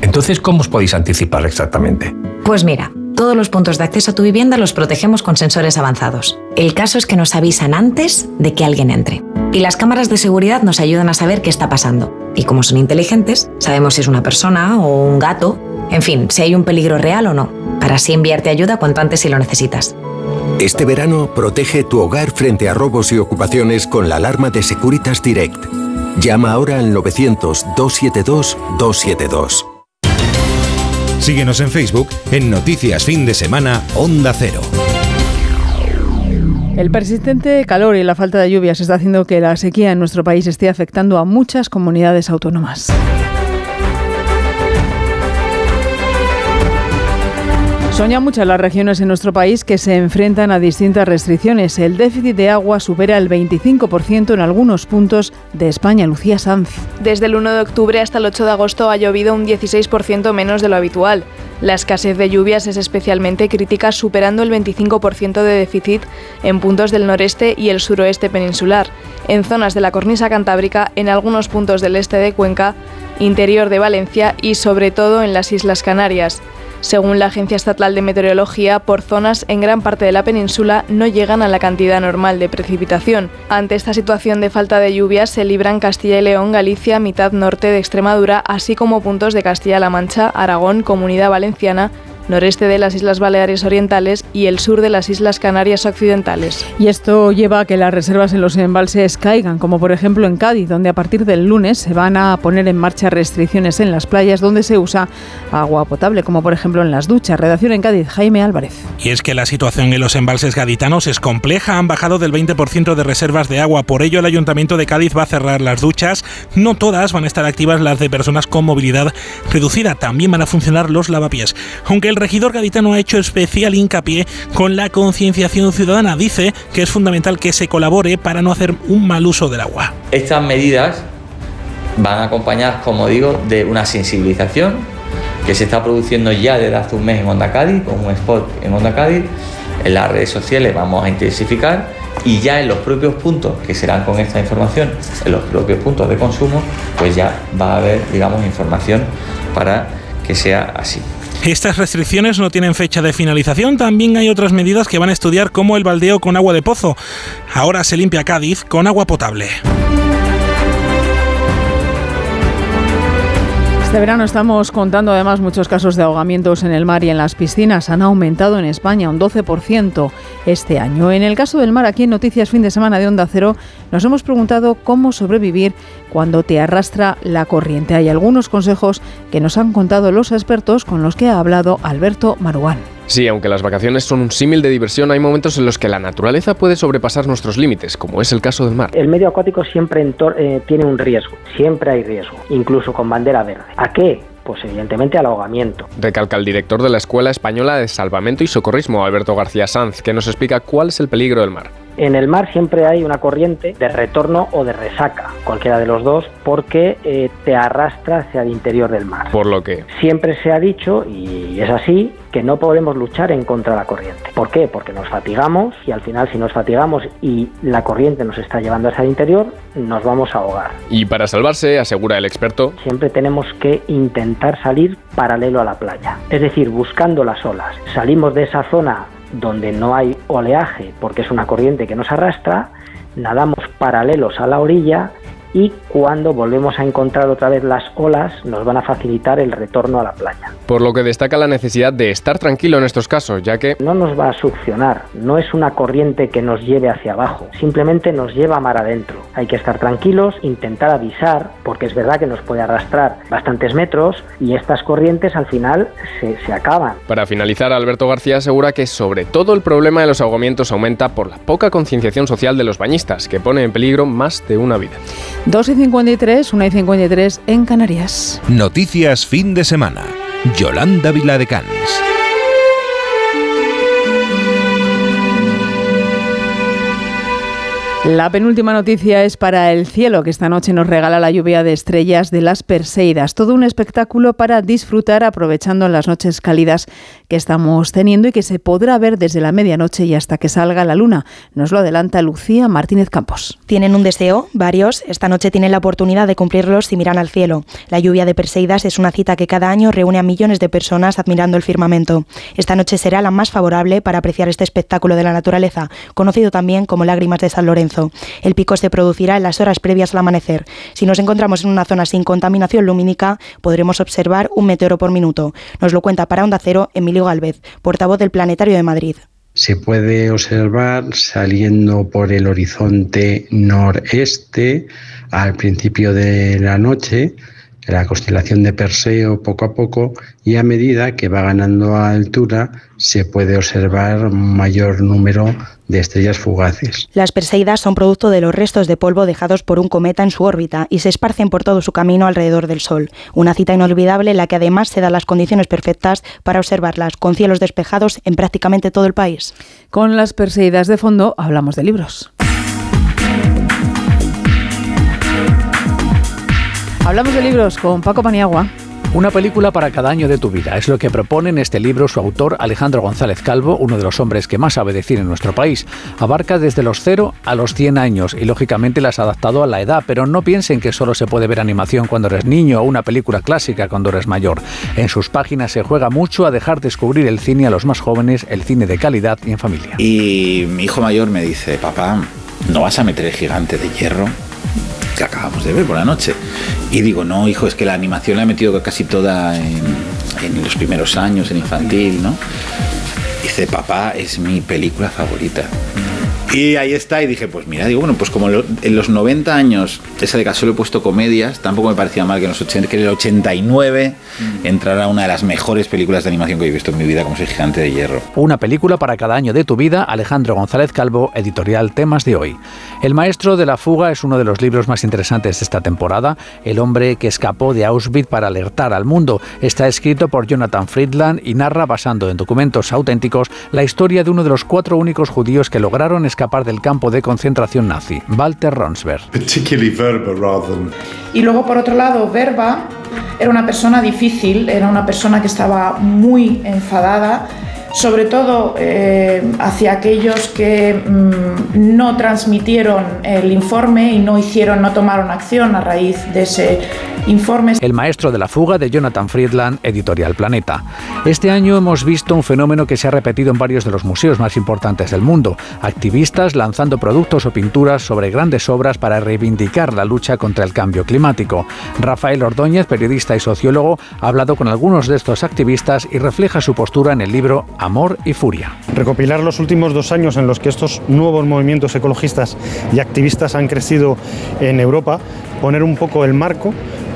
Speaker 54: Entonces, ¿cómo os podéis anticipar exactamente?
Speaker 16: Pues mira, todos los puntos de acceso a tu vivienda los protegemos con sensores avanzados. El caso es que nos avisan antes de que alguien entre. Y las cámaras de seguridad nos ayudan a saber qué está pasando. Y como son inteligentes, sabemos si es una persona o un gato, en fin, si hay un peligro real o no, para así enviarte ayuda cuanto antes si lo necesitas.
Speaker 26: Este verano protege tu hogar frente a robos y ocupaciones con la alarma de Securitas Direct. Llama ahora al 900-272-272. Síguenos en Facebook en Noticias Fin de Semana Onda Cero.
Speaker 1: El persistente calor y la falta de lluvias está haciendo que la sequía en nuestro país esté afectando a muchas comunidades autónomas. Son ya muchas las regiones en nuestro país que se enfrentan a distintas restricciones. El déficit de agua supera el 25% en algunos puntos de España. Lucía Sanz.
Speaker 52: Desde el 1 de octubre hasta el 8 de agosto ha llovido un 16% menos de lo habitual. La escasez de lluvias es especialmente crítica, superando el 25% de déficit en puntos del noreste y el suroeste peninsular, en zonas de la cornisa cantábrica, en algunos puntos del este de Cuenca, interior de Valencia y sobre todo en las Islas Canarias. Según la Agencia Estatal de Meteorología, por zonas en gran parte de la península no llegan a la cantidad normal de precipitación. Ante esta situación de falta de lluvias se libran Castilla y León, Galicia, mitad norte de Extremadura, así como puntos de Castilla-La Mancha, Aragón, Comunidad Valenciana, noreste de las Islas Baleares Orientales y el sur de las Islas Canarias Occidentales.
Speaker 1: Y esto lleva a que las reservas en los embalses caigan, como por ejemplo en Cádiz, donde a partir del lunes se van a poner en marcha restricciones en las playas donde se usa agua potable, como por ejemplo en las duchas. Redacción en Cádiz, Jaime Álvarez.
Speaker 55: Y es que la situación en los embalses gaditanos es compleja, han bajado del 20% de reservas de agua, por ello el Ayuntamiento de Cádiz va a cerrar las duchas, no todas van a estar activas las de personas con movilidad reducida, también van a funcionar los lavapiés, aunque el regidor gaditano ha hecho especial hincapié con la concienciación ciudadana. Dice que es fundamental que se colabore para no hacer un mal uso del agua.
Speaker 56: Estas medidas van acompañadas, como digo, de una sensibilización que se está produciendo ya desde hace un mes en Onda Cádiz, con un spot en Onda Cádiz. En las redes sociales vamos a intensificar y ya en los propios puntos que serán con esta información, en los propios puntos de consumo, pues ya va a haber, digamos, información para que sea así.
Speaker 55: Estas restricciones no tienen fecha de finalización, también hay otras medidas que van a estudiar como el baldeo con agua de pozo. Ahora se limpia Cádiz con agua potable.
Speaker 1: Este verano estamos contando además muchos casos de ahogamientos en el mar y en las piscinas. Han aumentado en España un 12% este año. En el caso del mar, aquí en Noticias Fin de Semana de Onda Cero, nos hemos preguntado cómo sobrevivir cuando te arrastra la corriente. Hay algunos consejos que nos han contado los expertos con los que ha hablado Alberto Maruán.
Speaker 18: Sí, aunque las vacaciones son un símil de diversión, hay momentos en los que la naturaleza puede sobrepasar nuestros límites, como es el caso del mar.
Speaker 57: El medio acuático siempre eh, tiene un riesgo, siempre hay riesgo, incluso con bandera verde. ¿A qué? Pues evidentemente al ahogamiento.
Speaker 18: Recalca el director de la Escuela Española de Salvamento y Socorrismo, Alberto García Sanz, que nos explica cuál es el peligro del mar.
Speaker 57: En el mar siempre hay una corriente de retorno o de resaca, cualquiera de los dos, porque eh, te arrastra hacia el interior del mar.
Speaker 18: Por lo que
Speaker 57: Siempre se ha dicho, y es así, que no podemos luchar en contra de la corriente. ¿Por qué? Porque nos fatigamos y al final si nos fatigamos y la corriente nos está llevando hacia el interior, nos vamos a ahogar.
Speaker 18: Y para salvarse, asegura el experto,
Speaker 57: Siempre tenemos que intentar salir paralelo a la playa, es decir, buscando las olas. Salimos de esa zona donde no hay oleaje porque es una corriente que nos arrastra, nadamos paralelos a la orilla y cuando volvemos a encontrar otra vez las olas nos van a facilitar el retorno a la playa.
Speaker 18: por lo que destaca la necesidad de estar tranquilo en estos casos, ya que
Speaker 57: No nos va a succionar, no es una corriente que nos lleve hacia abajo, simplemente nos lleva mar adentro. Hay que estar tranquilos, intentar avisar, porque es verdad que nos puede arrastrar bastantes metros y estas corrientes al final se, se acaban.
Speaker 18: Para finalizar, Alberto García asegura que sobre todo el problema de los ahogamientos aumenta por la poca concienciación social de los bañistas, que pone en peligro más de una vida.
Speaker 1: 2 y 53, 1 y 53 en Canarias.
Speaker 26: Noticias fin de semana. Yolanda Viladecans.
Speaker 1: La penúltima noticia es para el cielo, que esta noche nos regala la lluvia de estrellas de las Perseidas. Todo un espectáculo para disfrutar aprovechando las noches cálidas que estamos teniendo y que se podrá ver desde la medianoche y hasta que salga la luna. Nos lo adelanta Lucía Martínez Campos.
Speaker 53: Tienen un deseo, varios. Esta noche tienen la oportunidad de cumplirlos si miran al cielo. La lluvia de Perseidas es una cita que cada año reúne a millones de personas admirando el firmamento. Esta noche será la más favorable para apreciar este espectáculo de la naturaleza, conocido también como Lágrimas de San Lorenzo. El pico se producirá en las horas previas al amanecer. Si nos encontramos en una zona sin contaminación lumínica, podremos observar un meteoro por minuto. Nos lo cuenta para Onda Cero Emilio Galvez, portavoz del Planetario de Madrid.
Speaker 22: Se puede observar saliendo por el horizonte noreste al principio de la noche la constelación de Perseo poco a poco y a medida que va ganando altura se puede observar un mayor número de estrellas fugaces.
Speaker 53: Las Perseidas son producto de los restos de polvo dejados por un cometa en su órbita y se esparcen por todo su camino alrededor del Sol. Una cita inolvidable en la que además se dan las condiciones perfectas para observarlas con cielos despejados en prácticamente todo el país.
Speaker 1: Con las Perseidas de fondo hablamos de libros. Hablamos de libros con Paco Paniagua.
Speaker 58: Una película para cada año de tu vida es lo que propone en este libro su autor Alejandro González Calvo, uno de los hombres que más sabe decir en nuestro país. Abarca desde los 0 a los 100 años y lógicamente las ha adaptado a la edad, pero no piensen que solo se puede ver animación cuando eres niño o una película clásica cuando eres mayor. En sus páginas se juega mucho a dejar descubrir el cine a los más jóvenes, el cine de calidad y en familia.
Speaker 44: Y mi hijo mayor me dice, papá, ¿no vas a meter el gigante de hierro? Que acabamos de ver por la noche. Y digo, no, hijo, es que la animación la he metido casi toda en, en los primeros años, en infantil, ¿no? Dice, papá, es mi película favorita. Y ahí está, y dije, pues mira, digo, bueno, pues como en los 90 años, esa de solo he puesto comedias, tampoco me parecía mal que en, los 80, que en el 89 mm. entrara una de las mejores películas de animación que he visto en mi vida, como soy Gigante de Hierro.
Speaker 58: Una película para cada año de tu vida, Alejandro González Calvo, editorial Temas de hoy. El maestro de la fuga es uno de los libros más interesantes de esta temporada, El hombre que escapó de Auschwitz para alertar al mundo. Está escrito por Jonathan Friedland y narra, basando en documentos auténticos, la historia de uno de los cuatro únicos judíos que lograron escapar del campo de concentración nazi, Walter Ronsberg.
Speaker 59: Y luego, por otro lado, Verba era una persona difícil, era una persona que estaba muy enfadada, sobre todo eh, hacia aquellos que mm, no transmitieron el informe y no hicieron, no tomaron acción a raíz de ese informes.
Speaker 58: El maestro de la fuga de Jonathan Friedland, Editorial Planeta. Este año hemos visto un fenómeno que se ha repetido en varios de los museos más importantes del mundo. Activistas lanzando productos o pinturas sobre grandes obras para reivindicar la lucha contra el cambio climático. Rafael Ordóñez, periodista y sociólogo, ha hablado con algunos de estos activistas y refleja su postura en el libro Amor y Furia.
Speaker 60: Recopilar los últimos dos años en los que estos nuevos movimientos ecologistas y activistas han crecido en Europa, poner un poco el marco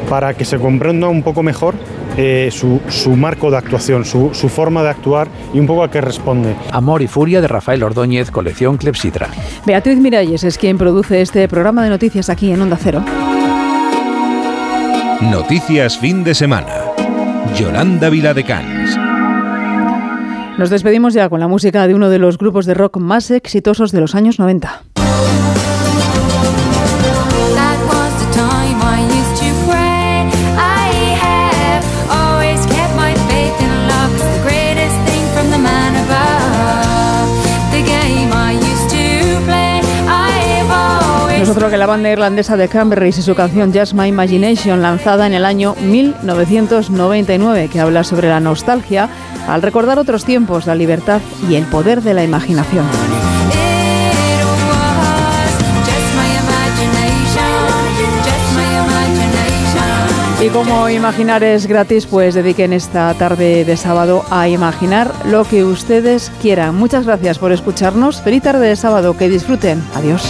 Speaker 60: para que se comprenda un poco mejor eh, su, marco de actuación, su, su, forma de actuar y un poco a qué responde.
Speaker 58: Amor y Furia de Rafael Ordóñez, colección Clepsidra.
Speaker 1: Beatriz Miralles es quien produce este programa de noticias aquí en Onda Cero.
Speaker 26: Noticias fin de semana. Yolanda Viladecans.
Speaker 1: Nos despedimos ya con la música de uno de los grupos de rock más exitosos de los años 90. Nosotros que la banda irlandesa de Cranberries y su canción Just My Imagination, lanzada en el año 1999, que habla sobre la nostalgia al recordar otros tiempos, la libertad y el poder de la imaginación. Y como imaginar es gratis, pues dediquen esta tarde de sábado a imaginar lo que ustedes quieran. Muchas gracias por escucharnos. Feliz tarde de sábado. Que disfruten. Adiós.